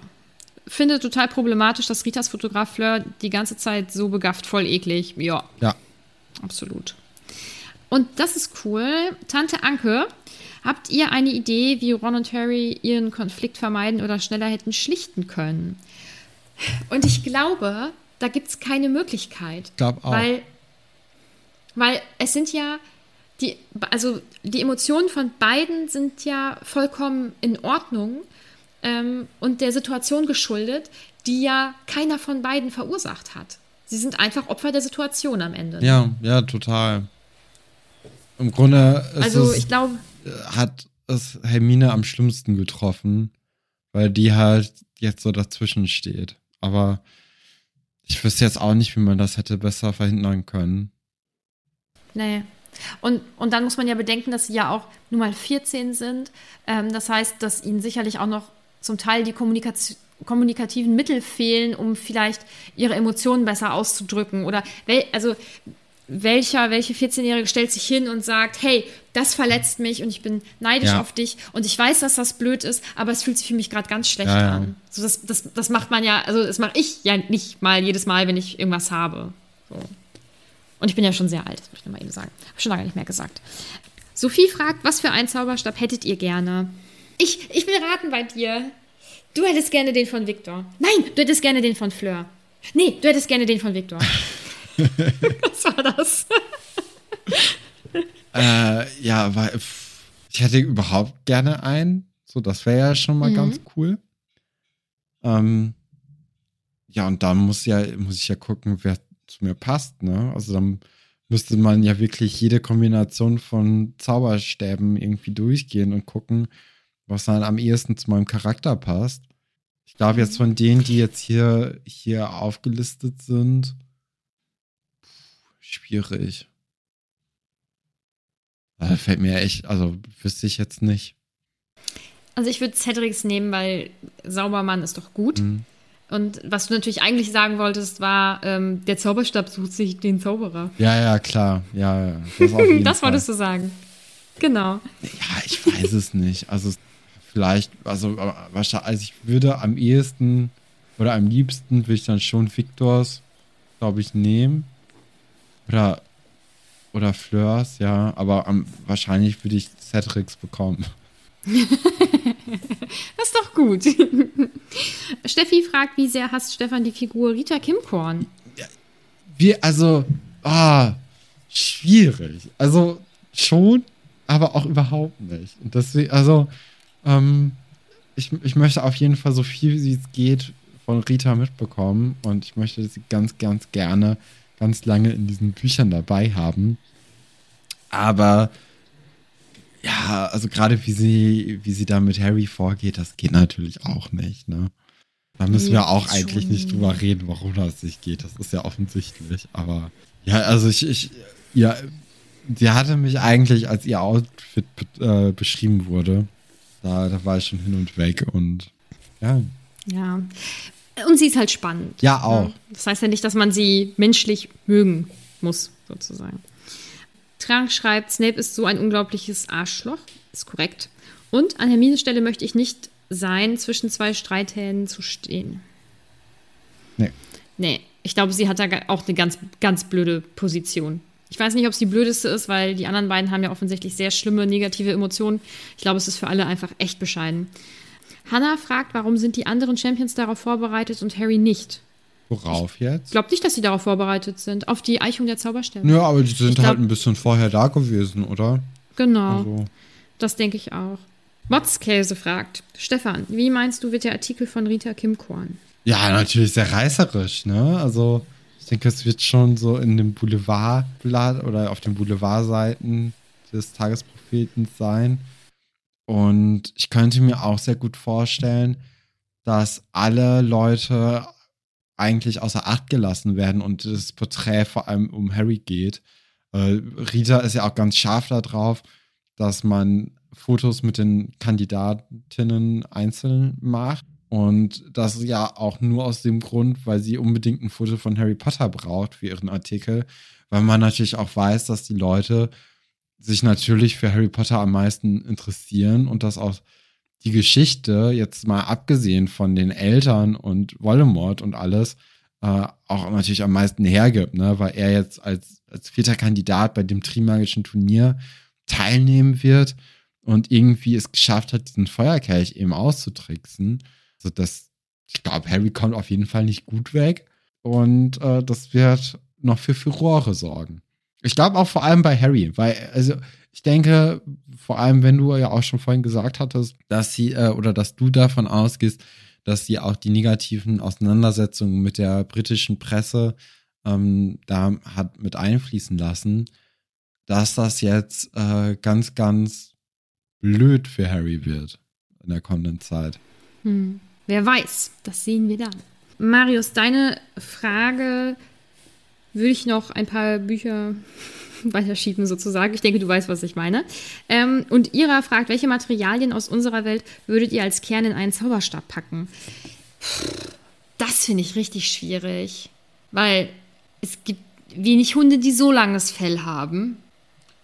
findet total problematisch, dass Ritas Fotograf Fleur die ganze Zeit so begafft, voll eklig. Ja. Ja. Absolut. Und das ist cool. Tante Anke, habt ihr eine Idee, wie Ron und Harry ihren Konflikt vermeiden oder schneller hätten schlichten können? Und ich glaube, da gibt es keine Möglichkeit. Ich glaube auch. Weil, weil es sind ja die, also die Emotionen von beiden sind ja vollkommen in Ordnung ähm, und der Situation geschuldet, die ja keiner von beiden verursacht hat. Sie sind einfach Opfer der Situation am Ende. Ja, ja, total. Im Grunde also, ich glaube, hat es Hermine am schlimmsten getroffen, weil die halt jetzt so dazwischen steht. Aber Ich wüsste jetzt auch nicht, wie man das hätte besser verhindern können. Nee. Und, und dann muss man ja bedenken, dass sie ja auch nur mal 14 sind. Ähm, das heißt, dass ihnen sicherlich auch noch zum Teil die Kommunikation kommunikativen Mittel fehlen, um vielleicht ihre Emotionen besser auszudrücken? Oder wel, also welcher, welche 14-Jährige stellt sich hin und sagt, hey, das verletzt mich und ich bin neidisch ja. auf dich und ich weiß, dass das blöd ist, aber es fühlt sich für mich gerade ganz schlecht ja, ja. an. So, das, das, das macht man ja, also das mache ich ja nicht mal jedes Mal, wenn ich irgendwas habe. So. Und ich bin ja schon sehr alt, das muss ich mal eben sagen. Habe schon lange nicht mehr gesagt. Sophie fragt, was für einen Zauberstab hättet ihr gerne? Ich, ich will raten bei dir. Du hättest gerne den von Victor. Nein, du hättest gerne den von Fleur. Nee, du hättest gerne den von Victor. Was war das? äh, ja, weil ich hätte überhaupt gerne einen. So, das wäre ja schon mal mhm. ganz cool. Ähm, ja, und dann muss ja, muss ich ja gucken, wer zu mir passt, ne? Also dann müsste man ja wirklich jede Kombination von Zauberstäben irgendwie durchgehen und gucken, was dann am ehesten zu meinem Charakter passt. Ich glaube jetzt von denen, die jetzt hier, hier aufgelistet sind, schwierig. Da fällt mir echt, also wüsste ich jetzt nicht. Also ich würde Cedrics nehmen, weil Saubermann ist doch gut. Mhm. Und was du natürlich eigentlich sagen wolltest, war, ähm, der Zauberstab sucht sich den Zauberer. Ja, ja, klar. Ja, ja. Das, das wolltest du sagen. Genau. Ja, ich weiß es nicht. Also vielleicht, also wahrscheinlich, also ich würde am ehesten oder am liebsten würde ich dann schon Victors, glaube ich, nehmen. Oder, oder Fleurs, ja. Aber am, wahrscheinlich würde ich Cedrics bekommen. das ist doch gut. Steffi fragt, wie sehr hasst Stefan die Figur Rita Kimkorn? Wie, also, ah, schwierig. Also schon, aber auch überhaupt nicht. Und deswegen, also, ähm, ich, ich möchte auf jeden Fall so viel wie es geht von Rita mitbekommen und ich möchte sie ganz, ganz gerne ganz lange in diesen Büchern dabei haben. Aber ja, also gerade wie sie, wie sie da mit Harry vorgeht, das geht natürlich auch nicht, ne? Da müssen wir auch eigentlich schon. nicht drüber reden, warum das nicht geht. Das ist ja offensichtlich. Aber ja, also ich, ich ja, sie hatte mich eigentlich, als ihr Outfit äh, beschrieben wurde, da, da war ich schon hin und weg und ja. Ja. Und sie ist halt spannend. Ja, auch. Das heißt ja nicht, dass man sie menschlich mögen muss, sozusagen. Trank schreibt, Snape ist so ein unglaubliches Arschloch. Ist korrekt. Und an Hermines Stelle möchte ich nicht sein, zwischen zwei Streithähnen zu stehen. Nee. Nee. Ich glaube, sie hat da auch eine ganz, ganz blöde Position. Ich weiß nicht, ob es die blödeste ist, weil die anderen beiden haben ja offensichtlich sehr schlimme negative Emotionen. Ich glaube, es ist für alle einfach echt bescheiden. Hannah fragt, warum sind die anderen Champions darauf vorbereitet und Harry nicht? Worauf jetzt? Ich glaube nicht, dass sie darauf vorbereitet sind. Auf die Eichung der Zauberstäbe. Ja, aber die sind glaub, halt ein bisschen vorher da gewesen, oder? Genau. Also. Das denke ich auch. Motzkäse fragt, Stefan, wie meinst du, wird der Artikel von Rita Kimkorn? Ja, natürlich sehr reißerisch, ne? Also, ich denke, es wird schon so in dem Boulevardblatt oder auf den Boulevardseiten des Tagesprophetens sein. Und ich könnte mir auch sehr gut vorstellen, dass alle Leute eigentlich außer Acht gelassen werden und das Porträt vor allem um Harry geht. Äh, Rita ist ja auch ganz scharf darauf, dass man Fotos mit den Kandidatinnen einzeln macht. Und das ja auch nur aus dem Grund, weil sie unbedingt ein Foto von Harry Potter braucht für ihren Artikel, weil man natürlich auch weiß, dass die Leute sich natürlich für Harry Potter am meisten interessieren und dass auch die Geschichte, jetzt mal abgesehen von den Eltern und Voldemort und alles, äh, auch natürlich am meisten hergibt, ne? weil er jetzt als, als vierter Kandidat bei dem Trimagischen Turnier teilnehmen wird und irgendwie es geschafft hat, diesen Feuerkelch eben auszutricksen. Also das, ich glaube, Harry kommt auf jeden Fall nicht gut weg und äh, das wird noch für Furore sorgen. Ich glaube auch vor allem bei Harry, weil, also ich denke, vor allem, wenn du ja auch schon vorhin gesagt hattest, dass sie äh, oder dass du davon ausgehst, dass sie auch die negativen Auseinandersetzungen mit der britischen Presse ähm, da hat mit einfließen lassen, dass das jetzt äh, ganz, ganz blöd für Harry wird in der kommenden Zeit. Hm. Wer weiß, das sehen wir dann. Marius, deine Frage würde ich noch ein paar Bücher weiterschieben sozusagen. Ich denke, du weißt, was ich meine. Ähm, und Ira fragt, welche Materialien aus unserer Welt würdet ihr als Kern in einen Zauberstab packen? Das finde ich richtig schwierig, weil es gibt wenig Hunde, die so langes Fell haben.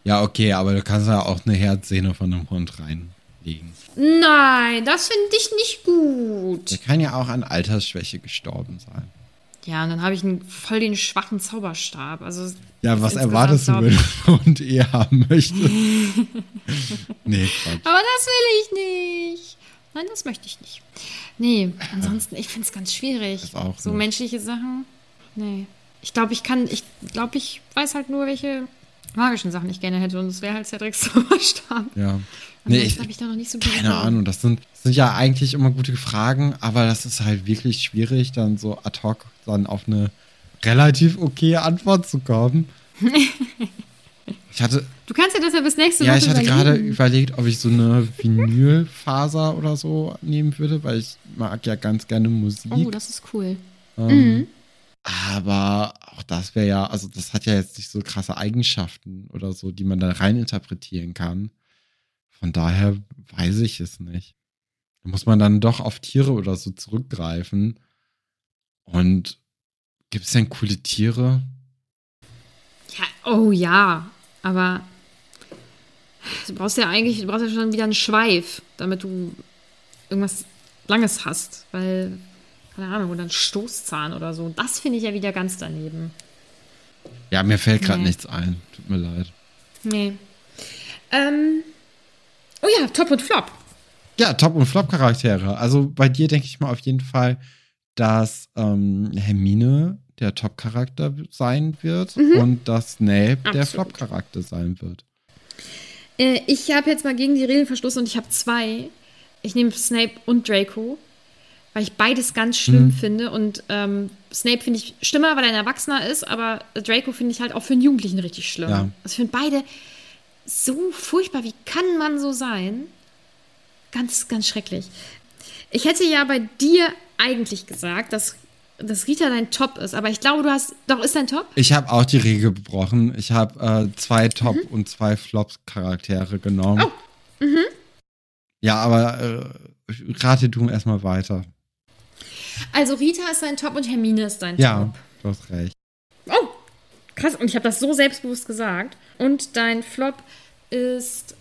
Ja, okay, aber du kannst ja auch eine Herzsehne von einem Hund reinlegen. Nein, das finde ich nicht gut. Der kann ja auch an Altersschwäche gestorben sein. Ja, und dann habe ich einen voll den schwachen Zauberstab. Also ja, was erwartest du, wenn du Hund eher haben möchtest? nee, Quatsch. Aber das will ich nicht. Nein, das möchte ich nicht. Nee, ansonsten, ich finde es ganz schwierig. So nicht. menschliche Sachen. Nee. Ich glaube, ich kann, ich glaube, ich weiß halt nur, welche magischen Sachen ich gerne hätte. Und das wäre halt Cedrics Zauberstab. Ja. Nee, ich, habe ich da noch nicht so keine Ahnung, das sind, das sind ja eigentlich immer gute Fragen, aber das ist halt wirklich schwierig, dann so ad hoc dann auf eine relativ okay Antwort zu kommen. Ich hatte, Du kannst ja das ja bis nächste ja, Woche ich hatte überlegen. gerade überlegt, ob ich so eine Vinylfaser oder so nehmen würde, weil ich mag ja ganz gerne Musik. Oh, das ist cool. Ähm, Aber auch das wäre ja, also das hat ja jetzt nicht so krasse Eigenschaften oder so, die man da reininterpretieren kann. Von daher weiß ich es nicht. Da muss man dann doch auf Tiere oder so zurückgreifen. Und gibt es denn coole Tiere? Ja, oh ja, aber du brauchst ja eigentlich, du brauchst ja schon wieder einen Schweif, damit du irgendwas Langes hast, weil, keine Ahnung, oder ein Stoßzahn oder so. Das finde ich ja wieder ganz daneben. Ja, mir fällt gerade Nee. nichts ein. Tut mir leid. Nee. Ähm, oh ja, Top und Flop. Ja, Top- und Flop-Charaktere. Also bei dir denke ich mal auf jeden Fall, dass ähm, Hermine der Top-Charakter sein wird und dass Snape der Mhm. Absolut. Flop-Charakter sein wird. Äh, ich habe jetzt mal gegen die Regeln verstoßen und ich habe zwei. Ich nehme Snape und Draco, weil ich beides ganz schlimm finde. Und ähm, Snape finde ich schlimmer, weil er ein Erwachsener ist, aber Draco finde ich halt auch für einen Jugendlichen richtig schlimm. Ja. Also ich finde beide so furchtbar. Wie kann man so sein? Ganz, ganz schrecklich. Ich hätte ja bei dir eigentlich gesagt, dass, dass Rita dein Top ist, aber ich glaube, du hast. Doch, ist dein Top? Ich habe auch die Regel gebrochen. Ich habe äh, zwei Top- Mhm. und zwei Flop-Charaktere genommen. Oh. Mhm. Ja, aber äh, rate du erstmal weiter. Also Rita ist dein Top und Hermine ist dein Ja, Top. du hast recht. Krass. Und ich habe das so selbstbewusst gesagt. Und dein Flop ist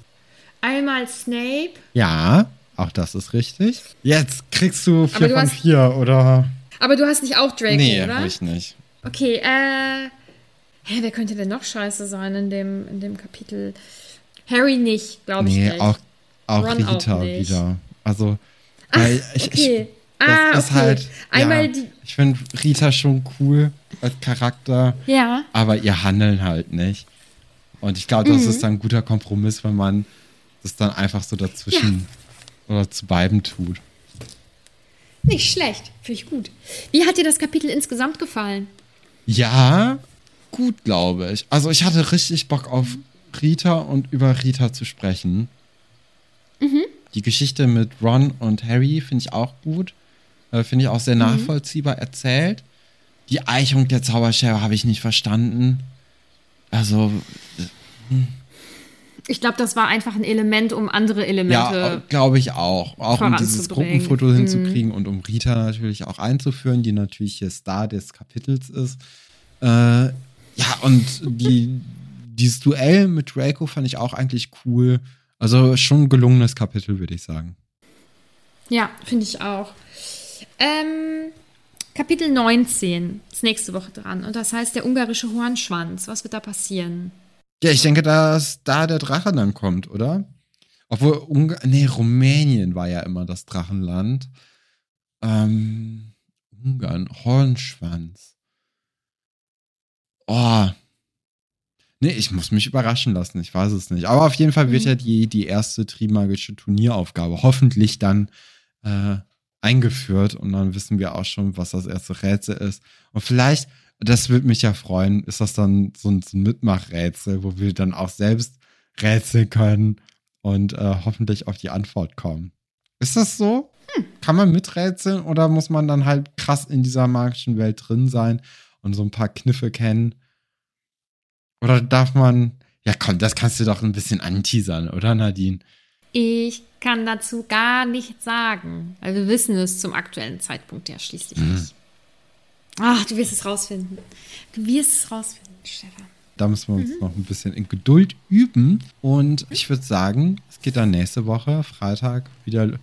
einmal Snape. Ja, auch das ist richtig. Jetzt kriegst du vier Aber du von hast- vier, oder? Aber du hast nicht auch Draco, nee, oder? hab ich nicht. Okay, äh. Hä, wer könnte denn noch scheiße sein in dem, in dem Kapitel? Harry nicht, glaube ich Nee, nicht. auch, auch Ron auch Rita nicht. wieder. Also, weil ich, okay. ich, das ah, ist okay. halt. Einmal ja, die. Ich finde Rita schon cool als Charakter, Ja. aber ihr Handeln halt nicht. Und ich glaube, das Mhm. ist dann ein guter Kompromiss, wenn man das dann einfach so dazwischen oder zu beiden tut. Nicht schlecht. Finde ich gut. Wie hat dir das Kapitel insgesamt gefallen? Ja, gut, glaube ich. Also ich hatte richtig Bock auf Rita und über Rita zu sprechen. Die Geschichte mit Ron und Harry finde ich auch gut. Äh, finde ich auch sehr nachvollziehbar erzählt. Die Eichung der Zauberscherbe habe ich nicht verstanden. Also, Ich glaube, das war einfach ein Element, um andere Elemente. ja, glaube ich auch. Auch um dieses. Gruppenfoto hinzukriegen und um Rita natürlich auch einzuführen, die natürlich hier Star des Kapitels ist. Äh, ja, und die, dieses Duell mit Draco fand ich auch eigentlich cool. Also schon ein gelungenes Kapitel, würde ich sagen. Ja, finde ich auch. Ähm, Kapitel 19 ist nächste Woche dran. Und das heißt der ungarische Hornschwanz. Was wird da passieren? Ja, ich denke, dass da der Drache dann kommt, oder? Obwohl, Ungar nee, Rumänien war ja immer das Drachenland. Ähm, Ungarn, Hornschwanz. Oh. Nee, ich muss mich überraschen lassen, ich weiß es nicht. Aber auf jeden Fall wird Mhm. ja die, die erste Trimagische Turnieraufgabe hoffentlich dann äh, eingeführt und dann wissen wir auch schon, was das erste Rätsel ist. Und vielleicht, das würde mich ja freuen, ist das dann so ein, so ein Mitmachrätsel, wo wir dann auch selbst rätseln können und äh, hoffentlich auf die Antwort kommen. Ist das so? kann man miträtseln oder muss man dann halt krass in dieser magischen Welt drin sein und so ein paar Kniffe kennen? Oder darf man, ja komm, das kannst du doch ein bisschen anteasern, oder Nadine? Ich kann dazu gar nichts sagen, weil wir wissen es zum aktuellen Zeitpunkt ja schließlich mhm. nicht. Ach, du wirst es rausfinden. Du wirst es rausfinden, Stefan. Da müssen wir uns mhm. noch ein bisschen in Geduld üben. Und ich würde sagen, es geht dann nächste Woche, Freitag, wieder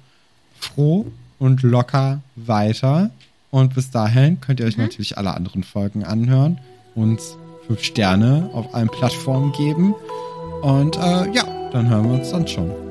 froh und locker weiter. Und bis dahin könnt ihr euch mhm. natürlich alle anderen Folgen anhören, uns fünf Sterne auf allen Plattformen geben. Und äh, ja, dann hören wir uns dann schon.